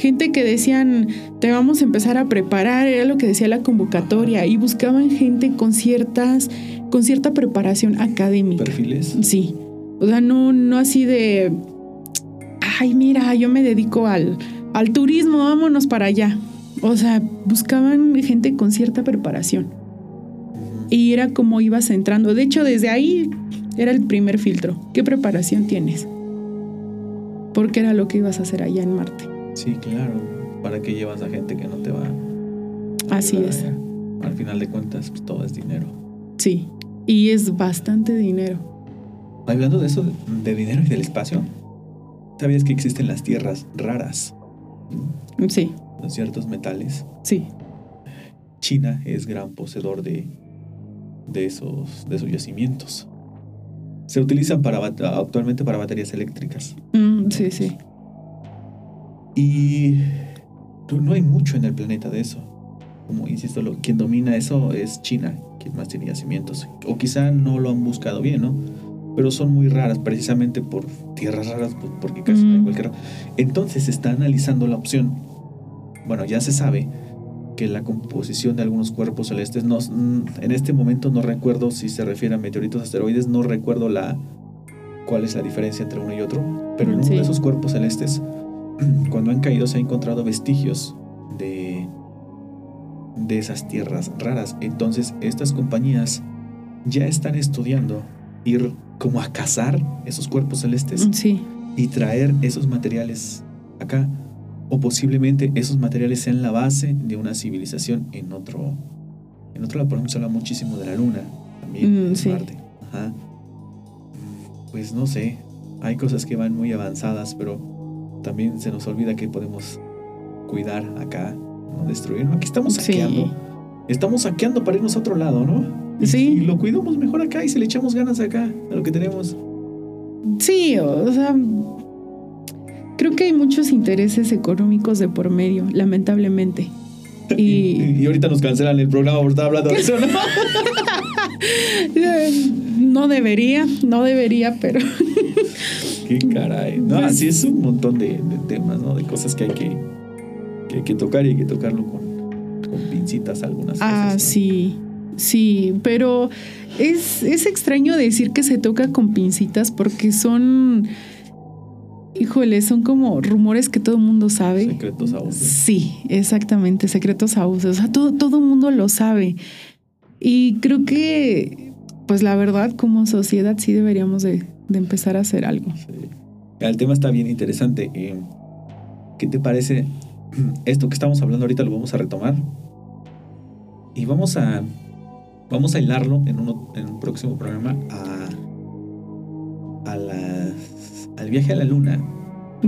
Gente que decían, te vamos a empezar a preparar, era lo que decía la convocatoria, y buscaban gente con ciertas, con cierta preparación académica. ¿Perfiles? Sí. O sea, no, no así de, ay, mira, yo me dedico al, al turismo, vámonos para allá. O sea, buscaban gente con cierta preparación. Y era como ibas entrando. De hecho, desde ahí era el primer filtro. ¿Qué preparación tienes? Porque era lo que ibas a hacer allá en Marte. Sí, claro. ¿Para qué llevas a gente que no te va Así es. Al final de cuentas, pues, todo es dinero. Sí, y es bastante dinero. Hablando de eso, de dinero y del espacio, ¿sabías que existen las tierras raras? Sí. Con ciertos metales. Sí. China es gran poseedor de, de, esos, de esos yacimientos se utilizan para, actualmente para baterías eléctricas. Mm, sí, sí. Y no hay mucho en el planeta de eso. Como insisto, lo, quien domina eso es China, quien más tiene yacimientos. O quizá no lo han buscado bien, ¿no? Pero son muy raras, precisamente por tierras raras, porque casi no hay mm. cualquier. Entonces se está analizando la opción. Bueno, ya se sabe que la composición de algunos cuerpos celestes, no, mm, en este momento no recuerdo si se refiere a meteoritos, asteroides, no recuerdo la, cuál es la diferencia entre uno y otro, pero en uno de esos cuerpos celestes, cuando han caído se han encontrado vestigios de, de esas tierras raras. Entonces estas compañías ya están estudiando ir como a cazar esos cuerpos celestes Sí. y traer esos materiales acá. O posiblemente esos materiales sean la base de una civilización en otro. En otro lado, por ejemplo, se habla muchísimo de la luna, también, Mm, sí. Marte. Ajá. Pues no sé. Hay cosas que van muy avanzadas, pero también se nos olvida que podemos cuidar acá, no destruir. ¿no? Aquí estamos Sí. saqueando. Estamos saqueando para irnos a otro lado, ¿no? Y- Sí. Y lo cuidamos mejor acá y se le echamos ganas acá a lo que tenemos. Sí, o sea, creo que hay muchos intereses económicos de por medio, lamentablemente. *laughs* Y, Y y ahorita nos cancelan el programa por estar hablando de eso, ¿no? *laughs* eh, no debería, no debería, pero *laughs* Qué caray. No, así es un montón de, de temas, ¿no? De cosas que hay que, que hay que tocar y hay que tocarlo con, con pincitas algunas ah, cosas. ¿no? sí, sí, pero es, es extraño decir que se toca con pincitas porque son, híjole, son como rumores que todo el mundo sabe. Secretos a voces. Sí, exactamente, secretos a voces. O sea, todo, todo el mundo lo sabe. Y creo que, pues la verdad, como sociedad sí deberíamos de, de empezar a hacer algo. Sí. El tema está bien interesante. Eh, ¿Qué te parece? *clears throat* Esto que estamos hablando ahorita lo vamos a retomar. Y vamos a. Vamos a hilarlo en, uno, en un próximo programa a. a las- al viaje a la luna.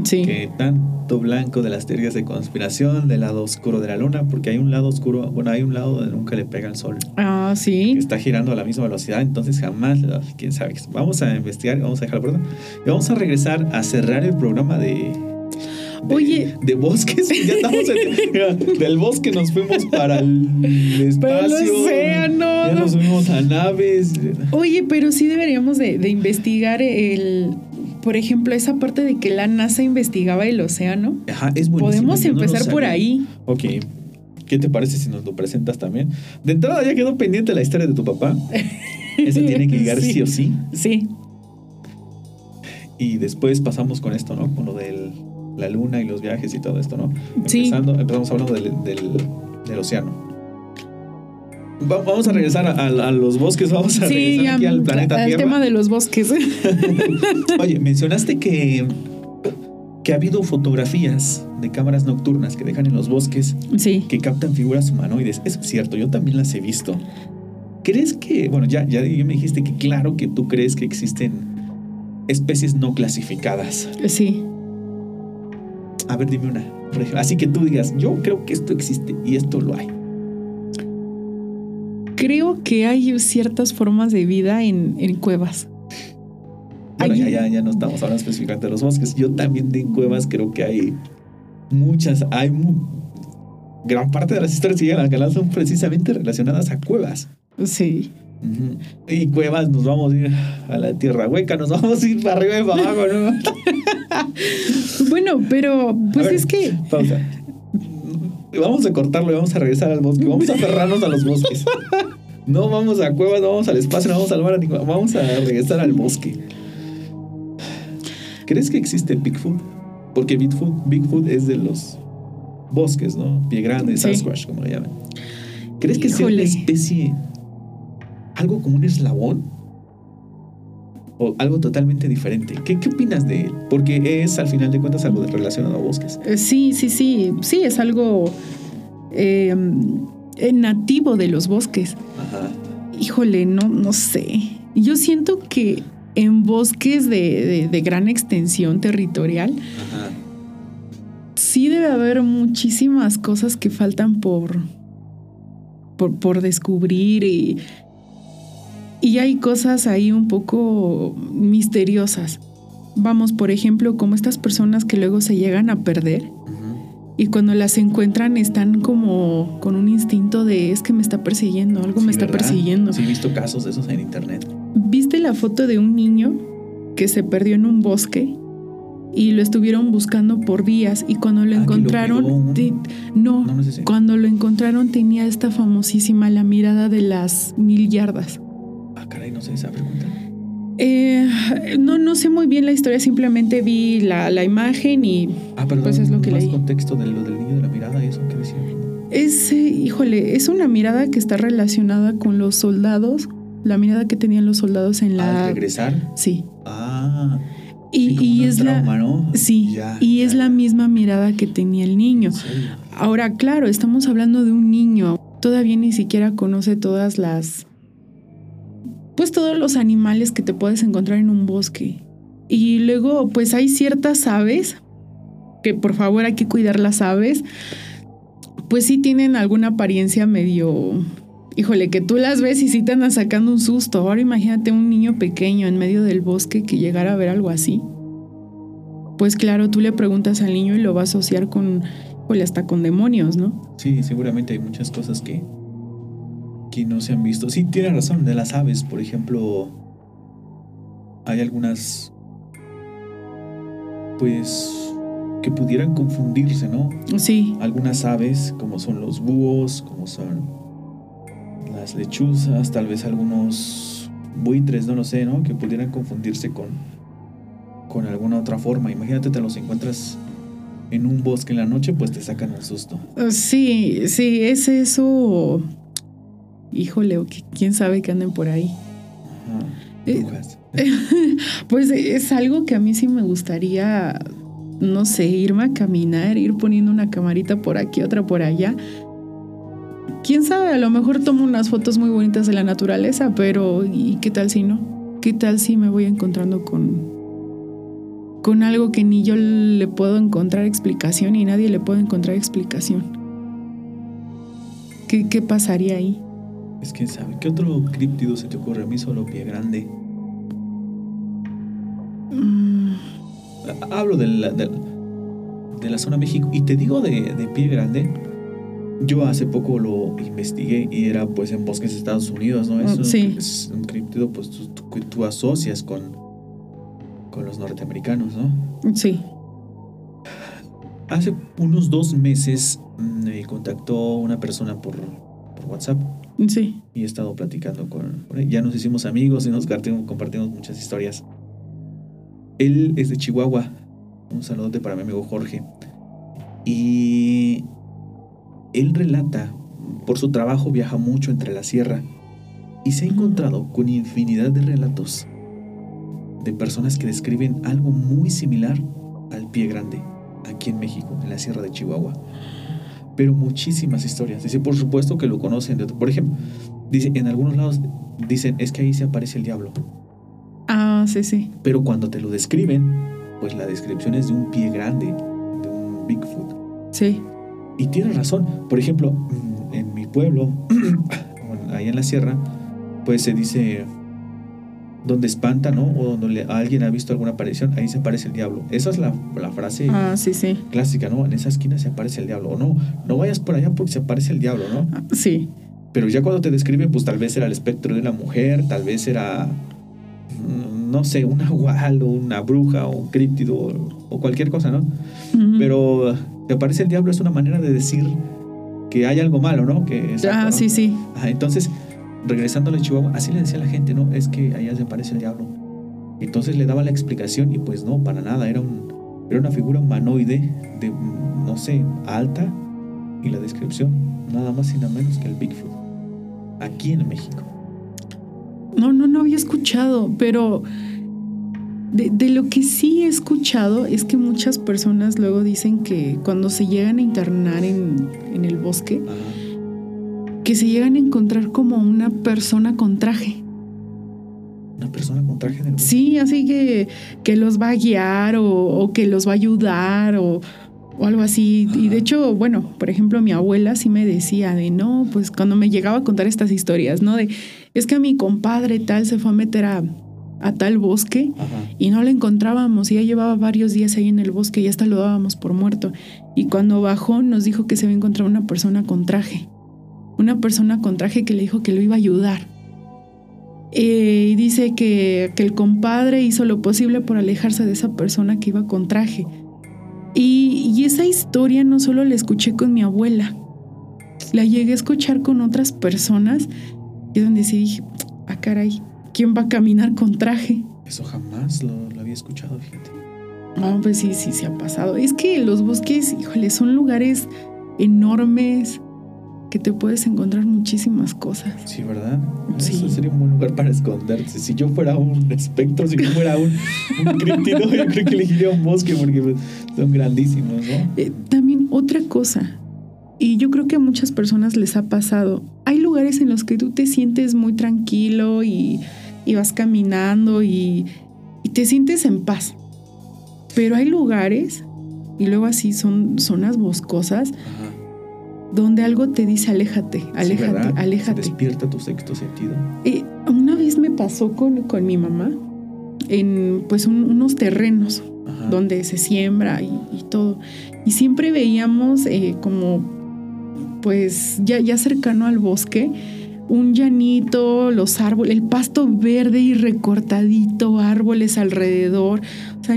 Sí. que tanto blanco de las teorías de conspiración, del lado oscuro de la luna, porque hay un lado oscuro, bueno, hay un lado donde nunca le pega el sol, Ah, que sí. está girando a la misma velocidad, entonces jamás, quién sabe. Vamos a investigar, vamos a dejarlo por ahí. y vamos a regresar a cerrar el programa de. de- Oye. de bosques, *laughs* ya estamos en- del bosque nos fuimos para el *laughs* Para el espacio, océano. ya nos fuimos a naves, Oye, pero sí deberíamos de, de investigar el, por ejemplo, esa parte de que la NASA investigaba el océano. Ajá, es buenísimo, Podemos no empezar por ahí. Ok. ¿Qué te parece si nos lo presentas también? De entrada ya quedó pendiente la historia de tu papá. *laughs* Eso tiene que llegar sí, Sí. o sí. Sí. Y después pasamos con esto, ¿no? Con lo de la luna y los viajes y todo esto, ¿no? Sí. Empezando, empezamos hablando del, del- del océano. Va- vamos a regresar a, a- a los bosques, vamos a Sí, regresar ya, aquí al planeta Tierra. tema de los bosques. *laughs* *laughs* Oye, mencionaste que, que ha habido fotografías de cámaras nocturnas que dejan en los bosques Sí. que captan figuras humanoides. Es cierto, yo también las he visto. ¿Crees que, bueno, ya, ya, me dijiste que claro que tú crees que existen especies no clasificadas? Sí. A ver, dime una. Así que tú digas, yo creo que esto existe y esto lo hay. Creo que hay ciertas formas de vida en, en cuevas. Bueno, ya, ya, ya no estamos hablando específicamente de los bosques. Yo también de cuevas creo que hay muchas, hay mu- gran parte de las historias que llegan canal son precisamente relacionadas a cuevas. Sí. Y cuevas, nos vamos a ir a la tierra hueca, nos vamos a ir para arriba y para abajo, ¿no? *laughs* Bueno, pero pues A es que Pausa. Vamos a cortarlo y vamos a regresar al bosque. Vamos a aferrarnos a los bosques. No vamos a cuevas, no vamos al espacio, no vamos al mar, vamos a regresar al bosque. ¿Crees que existe Bigfoot? Porque Bigfoot, Bigfoot es de los bosques, ¿no? Pie grande, Sí. Sasquatch, como le llaman. ¿Crees que sea una Híjole. especie, algo como un eslabón? ¿O algo totalmente diferente? ¿Qué, qué opinas de él? Porque es, al final de cuentas, algo relacionado a bosques. eh, sí, sí, sí, sí, es algo eh, eh, nativo de los bosques. Ajá. Híjole, no, no sé. Yo siento que en bosques de, de- de gran extensión territorial Ajá. sí debe haber muchísimas cosas que faltan por, por, por descubrir y, y hay cosas ahí un poco misteriosas. Vamos, por ejemplo, como estas personas que luego se llegan a perder y cuando las encuentran están como con un instinto de es que me está persiguiendo, algo Sí, me está ¿verdad? persiguiendo. Sí, he visto casos de esos en internet. ¿Viste la foto de un niño que se perdió en un bosque y lo estuvieron buscando por días y cuando lo Ah, lo encontraron, no, No, no sé si. cuando lo encontraron tenía esta famosísima la mirada de las mil yardas. Ah, caray, no sé esa pregunta. Eh, no, no sé muy bien la historia, simplemente vi la, la imagen y Ah, perdón. Pues es lo que más leí. contexto de lo del niño de la mirada y eso que decía. Es, eh, híjole, es una mirada que está relacionada con los soldados, la mirada que tenían los soldados en la... ¿Al regresar? Sí. Ah. Y, sí, es trauma, la... ¿no? Sí, Ya, y ya, es la misma mirada que tenía el niño. Ahora, claro, estamos hablando de un niño. Todavía ni siquiera conoce todas las. Pues todos los animales que te puedes encontrar en un bosque. Y luego, pues hay ciertas aves, que por favor hay que cuidar las aves. Pues sí tienen alguna apariencia medio. Híjole, que tú las ves y sí te andan sacando un susto. Ahora imagínate un niño pequeño en medio del bosque que llegara a ver algo así. Pues claro, tú le preguntas al niño y lo va a asociar con, híjole, hasta con demonios, ¿no? Sí, seguramente hay muchas cosas que, que no se han visto. Sí, tiene razón, de las aves, por ejemplo, hay algunas, pues, que pudieran confundirse, ¿no? Sí, Algunas aves, como son los búhos, como son las lechuzas, tal vez algunos buitres, no lo sé, ¿no? Que pudieran confundirse con, con alguna otra forma. Imagínate, te los encuentras en un bosque en la noche, pues te sacan un susto. sí, sí, es eso. Híjole, o que- quién sabe que anden por ahí. Eh. *laughs* Pues es algo que a mí sí me gustaría, no sé, irme a caminar, ir poniendo una camarita por aquí, otra por allá. Quién sabe, a lo mejor tomo unas fotos muy bonitas de la naturaleza, pero ¿y qué tal si no? ¿Qué tal si me voy encontrando con con algo que ni yo le puedo encontrar explicación y nadie le puede encontrar explicación? ¿Qué, qué pasaría ahí? Es que sabe, ¿qué otro críptido se te ocurre? A mí solo pie grande. Mm, Ha- Hablo de la, de, de la zona México. Y te digo de, de pie grande. Yo hace poco lo investigué y era pues en bosques de Estados Unidos, ¿no? Es, un- sí. es un críptido pues tú, tú- que tú asocias con, con los norteamericanos, ¿no? sí. Hace unos dos meses mm, me contactó una persona por, por WhatsApp Sí. y he estado platicando con, con él. Ya nos hicimos amigos y nos compartimos, compartimos muchas historias. Él es de Chihuahua. Un saludote para mi amigo Jorge. Y él relata, por su trabajo viaja mucho entre la sierra y se ha encontrado con infinidad de relatos de personas que describen algo muy similar al pie grande aquí en México, en la sierra de Chihuahua pero muchísimas historias. Dice, por supuesto que lo conocen. de- Por ejemplo, dice, en algunos lados dicen, es que ahí se aparece el diablo. Ah, sí, sí. Pero cuando te lo describen, pues la descripción es de un pie grande, de un Bigfoot. Sí. Y tiene razón. Por ejemplo, mm, en mi pueblo, *clears throat* ahí en la sierra, pues se dice, donde espanta, ¿no? O donde alguien ha visto alguna aparición, ahí se aparece el diablo. Esa es la, la frase Ah, sí, sí. clásica, ¿no? En esa esquina se aparece el diablo. O no, no vayas por allá porque se aparece el diablo, ¿no? Ah, Sí. Pero ya cuando te describe, pues tal vez era el espectro de una mujer, tal vez era, mm, no sé, un agual o una bruja o un críptido o, o cualquier cosa, ¿no? Pero te aparece el diablo es una manera de decir que hay algo malo, ¿no? Que exacto, Ah, ¿no? sí, sí. Entonces, regresando a Chihuahua, así le decía la gente, ¿no? Es que allá se aparece el diablo. Entonces le daba la explicación y pues no, para nada, era, un, era una figura humanoide de, no sé, alta y la descripción, nada más y nada menos que el Bigfoot, aquí en México. No, no, no había escuchado, pero de, de lo que sí he escuchado es que muchas personas luego dicen que cuando se llegan a internar en, en el bosque, Ajá. Que se llegan a encontrar como una persona con traje. Una persona con traje de bosque. Sí, así que, que los va a guiar o, o que los va a ayudar o, o algo así. Y de hecho, bueno, por ejemplo, mi abuela sí me decía de no, pues cuando me llegaba a contar estas historias, ¿no? De es que mi compadre tal se fue a meter a, a tal bosque Ajá. y no lo encontrábamos y ya llevaba varios días ahí en el bosque y hasta lo dábamos por muerto. Y cuando bajó nos dijo que se había encontrado una persona con traje. Una persona con traje que le dijo que lo iba a ayudar. Eh, y dice que, que el compadre hizo lo posible por alejarse de esa persona que iba con traje. Y, y esa historia no solo la escuché con mi abuela, la llegué a escuchar con otras personas y es donde sí dije, ah caray, ¿quién va a caminar con traje? Eso jamás lo, lo había escuchado, fíjate. No, pues sí, sí, se ha pasado. Es que los bosques, híjole, son lugares enormes, que te puedes encontrar muchísimas cosas. Sí, ¿verdad? Sí. Eso sería un buen lugar para esconderse. Si yo fuera un espectro, si yo fuera un, un críptido, yo creo que elegiría un bosque porque son grandísimos, ¿no? Eh, también otra cosa, y yo creo que a muchas personas les ha pasado, hay lugares en los que tú te sientes muy tranquilo y, y vas caminando y, y te sientes en paz. Pero hay lugares, y luego así son zonas boscosas, Ajá. Donde algo te dice aléjate, Sí, aléjate, aléjate. despierta tu sexto sentido. Eh, una vez me pasó con, con mi mamá en pues un- unos terrenos Ajá. donde se siembra y, y todo. Y siempre veíamos eh, como pues ya, ya cercano al bosque un llanito, los árboles, el pasto verde y recortadito, árboles alrededor. O sea,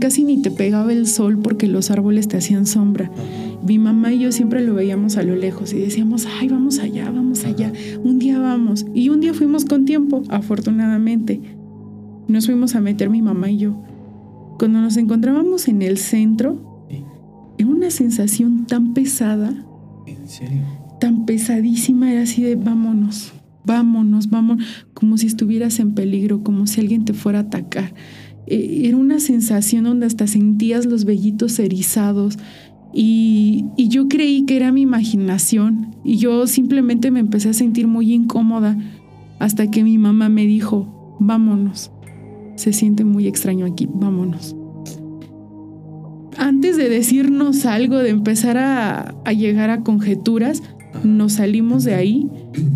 casi ni te pegaba el sol porque los árboles te hacían sombra. Mi mamá y yo siempre lo veíamos a lo lejos y decíamos, ay, vamos allá, vamos allá, un día vamos. Y un día fuimos con tiempo, afortunadamente. Nos fuimos a meter mi mamá y yo. Cuando nos encontrábamos en el centro, era una sensación tan pesada, ¿En serio? Tan pesadísima, era así de vámonos, vámonos, vámonos, como si estuvieras en peligro, como si alguien te fuera a atacar. Eh, Era una sensación donde hasta sentías los vellitos erizados y, y yo creí que era mi imaginación y yo simplemente me empecé a sentir muy incómoda hasta que mi mamá me dijo, vámonos, se siente muy extraño aquí, vámonos. Antes de decirnos algo, de empezar a, a llegar a conjeturas. Nos salimos de ahí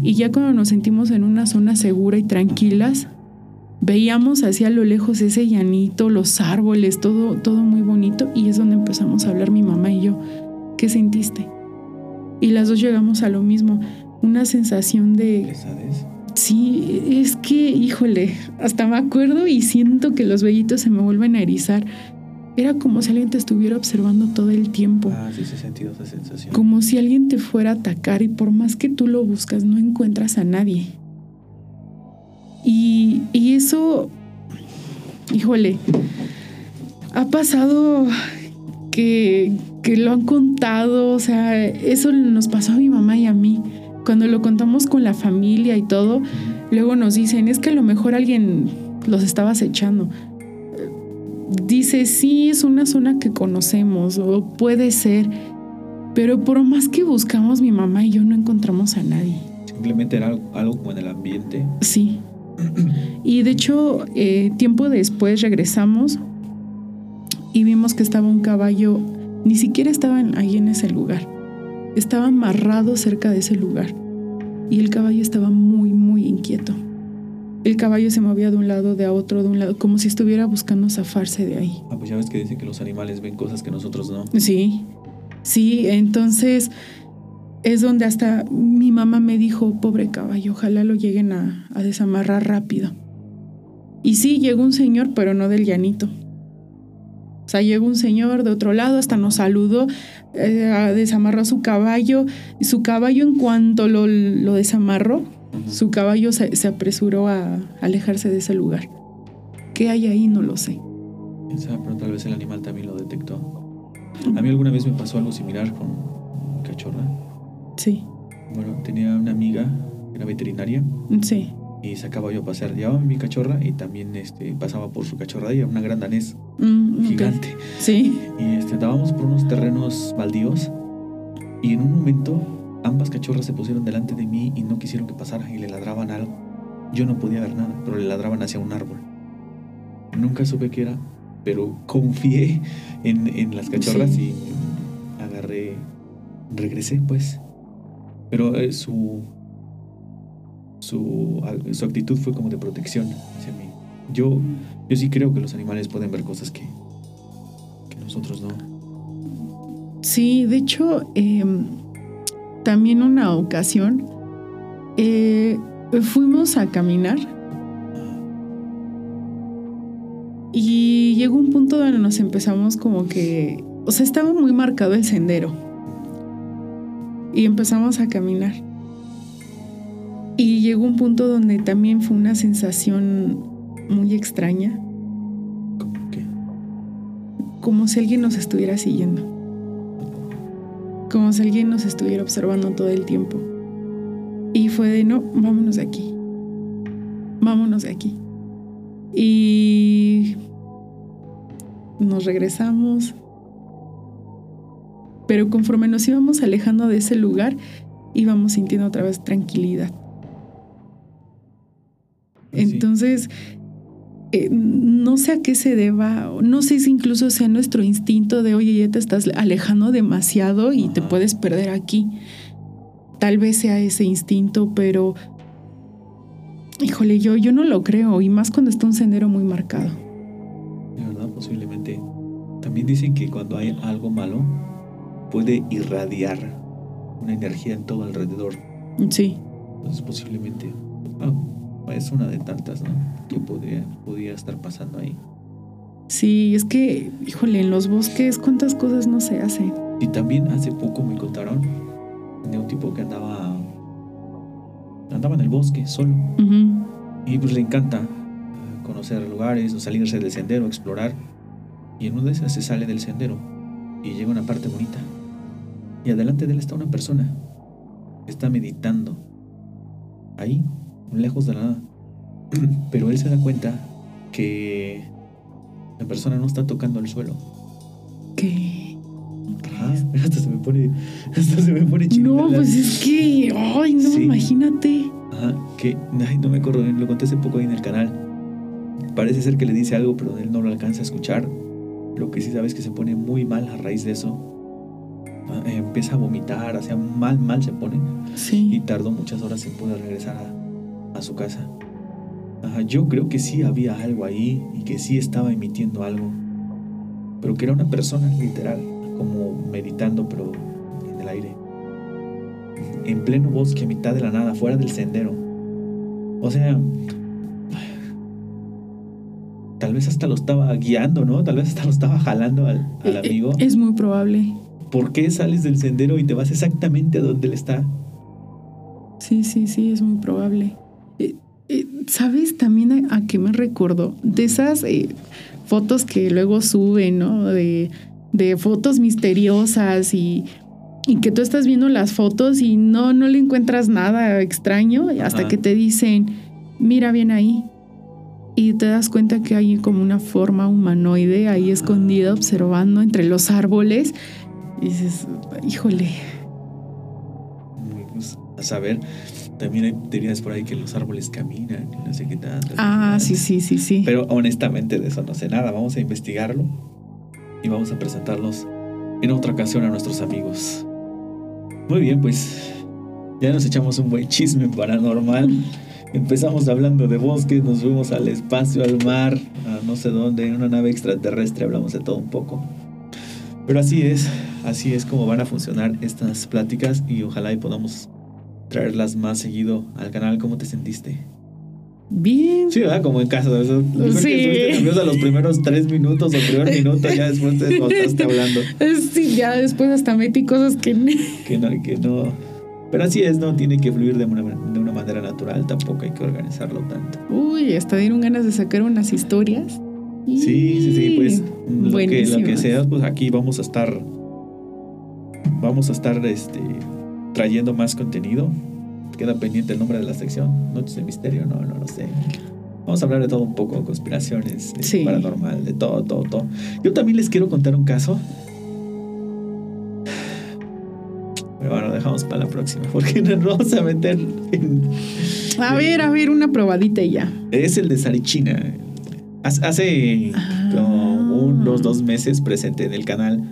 y ya cuando nos sentimos en una zona segura y tranquilas, veíamos hacia lo lejos ese llanito, los árboles, todo, todo muy bonito y es donde empezamos a hablar mi mamá y yo. ¿Qué sentiste? Y las dos llegamos a lo mismo, una sensación de, sí, es que, híjole, hasta me acuerdo y siento que los vellitos se me vuelven a erizar. Era como si alguien te estuviera observando todo el tiempo Ah, sí, se sentido esa sensación. como si alguien te fuera a atacar y por más que tú lo buscas no encuentras a nadie. Y, y eso, híjole, ha pasado que, que lo han contado, o sea, eso nos pasó a mi mamá y a mí. Cuando lo contamos con la familia y todo, luego nos dicen, es que a lo mejor alguien los estaba acechando. Dice, sí, es una zona que conocemos, o puede ser, pero por más que buscamos, mi mamá y yo no encontramos a nadie. Simplemente era algo, algo como en el ambiente. Sí. Y de hecho, eh, tiempo después regresamos y vimos que estaba un caballo, ni siquiera estaba ahí en ese lugar, estaba amarrado cerca de ese lugar y el caballo estaba muy, muy inquieto. El caballo se movía de un lado, de a otro, de un lado, como si estuviera buscando zafarse de ahí. Ah, pues ya ves que dicen que los animales ven cosas que nosotros no. Sí, sí, entonces es donde hasta mi mamá me dijo, pobre caballo, ojalá lo lleguen a, a desamarrar rápido. Y sí, llegó un señor, pero no del llanito. O sea, llegó un señor de otro lado, hasta nos saludó, eh, desamarró su caballo. Y su caballo, en cuanto lo, lo desamarró, Su caballo se, se apresuró a alejarse de ese lugar. ¿Qué hay ahí? No lo sé. ¿Quién sabe? Pero tal vez el animal también lo detectó. A mí alguna vez me pasó algo similar con mi cachorra. Sí, Bueno, tenía una amiga, era veterinaria, sí. y sacaba yo a pasear. Llevaba mi cachorra y también este, pasaba por su cachorra y era una gran danés Mm, ok. gigante. Sí. Y este, andábamos por unos terrenos baldíos y en un momento ambas cachorras se pusieron delante de mí y no quisieron que pasara y le ladraban algo. Yo no podía ver nada, pero le ladraban hacia un árbol. Nunca supe qué era, pero confié en, en las cachorras Sí. y agarré, regresé pues. Pero eh, su, su, su actitud fue como de protección hacia mí. Yo, yo sí creo que los animales pueden ver cosas que, que nosotros no. Sí, de hecho, eh, también una ocasión eh, fuimos a caminar y llegó un punto donde nos empezamos como que, o sea, estaba muy marcado el sendero y empezamos a caminar. Y llegó un punto donde también fue una sensación muy extraña, Como que como si alguien nos estuviera siguiendo. Como si alguien nos estuviera observando todo el tiempo. Y fue de, no, vámonos de aquí, vámonos de aquí. Y nos regresamos. Pero conforme nos íbamos alejando de ese lugar, íbamos sintiendo otra vez tranquilidad. Entonces, eh, no sé a qué se deba, no sé si incluso sea nuestro instinto de, oye, ya te estás alejando demasiado y te puedes perder aquí. Tal vez sea ese instinto, pero, híjole, yo, yo no lo creo, y más cuando está un sendero muy marcado. De verdad, posiblemente. También dicen que cuando hay algo malo, puede irradiar una energía en todo alrededor. Sí. Entonces, posiblemente. Es una de tantas, ¿no? Que podría, podría estar pasando ahí. Sí, es que, híjole, en los bosques, ¿cuántas cosas no se hacen? Y también hace poco me contaron de un tipo que andaba. andaba en el bosque solo. Y pues le encanta eh, conocer lugares o salirse del sendero, explorar. Y en una de esas se sale del sendero y llega a una parte bonita. Y adelante de él está una persona. Está meditando. Ahí, lejos de nada. *clears throat* Pero él se da cuenta que la persona no está tocando el suelo. ¿Qué? Ajá, *laughs* hasta se me pone, hasta se me pone No, pues es que, ay, no, imagínate. Ajá, que, ay, no me acuerdo, lo conté hace poco ahí en el canal. Parece ser que le dice algo, pero él no lo alcanza a escuchar. Lo que sí sabes que se pone muy mal a raíz de eso. Ah, empieza a vomitar, hacia mal, mal se pone. Sí. Y tardó muchas horas en poder regresar a, a su casa. Ajá, yo creo que sí había algo ahí y que sí estaba emitiendo algo. Pero que era una persona, literal, como meditando, pero en el aire. En pleno bosque, a mitad de la nada, fuera del sendero. O sea, tal vez hasta lo estaba guiando, ¿no? Tal vez hasta lo estaba jalando al, al eh, amigo. Es muy probable. ¿Por qué sales del sendero y te vas exactamente a donde él está? Sí, sí, sí, es muy probable. Eh, eh, ¿Sabes también a, qué me recuerdo? De esas fotos que luego suben, ¿no? De, de fotos misteriosas y, y, que tú estás viendo las fotos y no, no le encuentras nada extraño hasta que te dicen, mira bien ahí y te das cuenta que hay como una forma humanoide ahí escondida observando entre los árboles y dices, híjole. Pues, a saber, también hay teorías por ahí que los árboles caminan no sé qué tanto. Ah, sí, sí, sí, sí. Pero honestamente de eso no sé nada. Vamos a investigarlo y vamos a presentarlos en otra ocasión a nuestros amigos. Muy bien, pues ya nos echamos un buen chisme paranormal. *laughs* Empezamos hablando de bosques, nos fuimos al espacio, al mar, a no sé dónde, en una nave extraterrestre, hablamos de todo un poco. Pero así es, así es como van a funcionar estas pláticas y ojalá y podamos traerlas más seguido al canal. ¿Cómo te sentiste? Bien. Sí, ¿verdad? Como en casa. sí. nerviosa los primeros tres minutos o primer minuto, ya después te estás hablando. Sí, ya después hasta metí cosas que... que no, que no pero así es, no tiene que fluir de una, de una manera natural, tampoco hay que organizarlo tanto. Uy, hasta dieron ganas de sacar unas historias. Sí, sí, sí, pues lo que, lo que sea, pues aquí vamos a estar, vamos a estar este, trayendo más contenido. Queda pendiente el nombre de la sección, Noches de Misterio, no, no lo sé. Vamos a hablar de todo un poco, conspiraciones, sí. paranormal, de todo, todo, todo. Yo también les quiero contar un caso bueno, dejamos para la próxima, porque *laughs* nos vamos a meter en... A ver, a ver, una probadita y ya. Es el de Sarichina. Hace ah. como unos dos meses presenté en el canal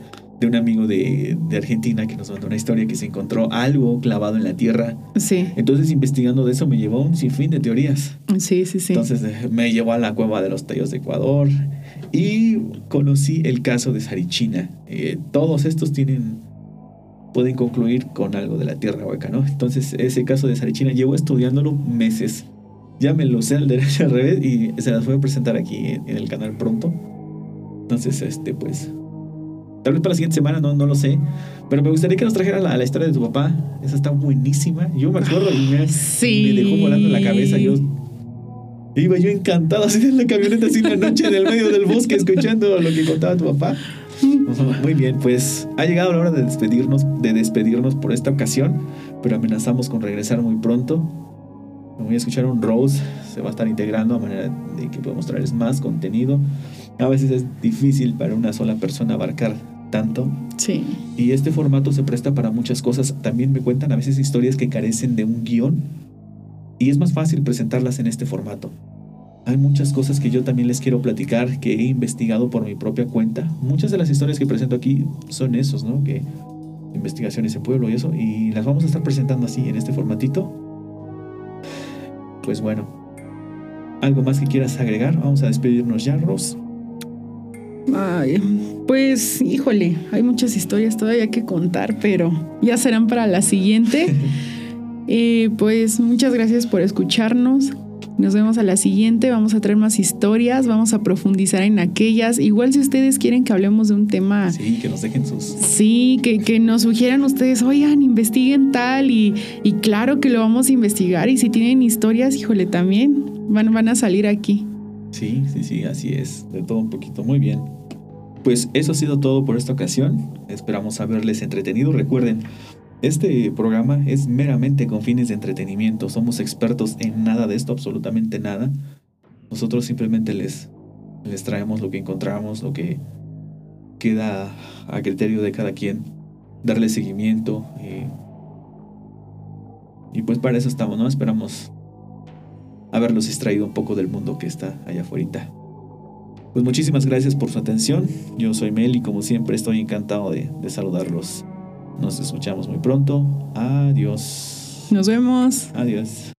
de un amigo de, de, Argentina que nos mandó una historia que se encontró algo clavado en la tierra. Sí. Entonces, investigando de eso, me llevó un sinfín de teorías. Sí, sí, sí. Entonces, eh, me llevó a la cueva de los tallos de Ecuador y conocí el caso de Sarichina. Eh, todos estos tienen pueden concluir con algo de la tierra hueca, ¿no? Entonces, ese caso de Sarichina llevo estudiándolo meses. Ya me lo sé al derecho al revés y se las voy a presentar aquí en, el canal pronto. Entonces, este, pues. Tal vez para la siguiente semana, no, no lo sé. Pero me gustaría que nos trajera la, la historia de tu papá. Esa está buenísima. Yo me acuerdo y me, me dejó volando la cabeza. Yo Iba yo encantado así en la camioneta así en la noche en el medio del bosque escuchando lo que contaba tu papá. Muy bien, pues ha llegado la hora de despedirnos, de despedirnos por esta ocasión, pero amenazamos con regresar muy pronto. Voy a escuchar un Rose, se va a estar integrando a manera de que podemos traerles más contenido. A veces es difícil para una sola persona abarcar tanto. Sí. Y este formato se presta para muchas cosas. También me cuentan a veces historias que carecen de un guion y es más fácil presentarlas en este formato. Hay muchas cosas que yo también les quiero platicar que he investigado por mi propia cuenta. Muchas de las historias que presento aquí son esos, ¿no? Que investigaciones en pueblo y eso. Y las vamos a estar presentando así en este formatito. Pues bueno. ¿Algo más que quieras agregar? Vamos a despedirnos ya, Ros. Ay, pues híjole, hay muchas historias todavía que contar, pero ya serán para la siguiente. *laughs* Eh, pues muchas gracias por escucharnos. Nos vemos a la siguiente, vamos a traer más historias, vamos a profundizar en aquellas. Igual si ustedes quieren que hablemos de un tema... Sí, que nos dejen sus... Sí, que, que nos sugieran ustedes, oigan, investiguen tal y, y, claro que lo vamos a investigar. Y si tienen historias, híjole, también van, van a salir aquí. Sí, sí, sí, así es. De todo un poquito. Muy bien. Pues eso ha sido todo por esta ocasión. Esperamos haberles entretenido. Recuerden, este programa es meramente con fines de entretenimiento. Somos expertos en nada de esto, absolutamente nada. Nosotros simplemente les, les traemos lo que encontramos, lo que queda a criterio de cada quien, darle seguimiento. Eh, y pues para eso estamos, ¿no? Esperamos haberlos extraído un poco del mundo que está allá afuera. Pues muchísimas gracias por su atención. Yo soy Mel y como siempre estoy encantado de, de saludarlos. Nos escuchamos muy pronto. Adiós. Nos vemos. Adiós.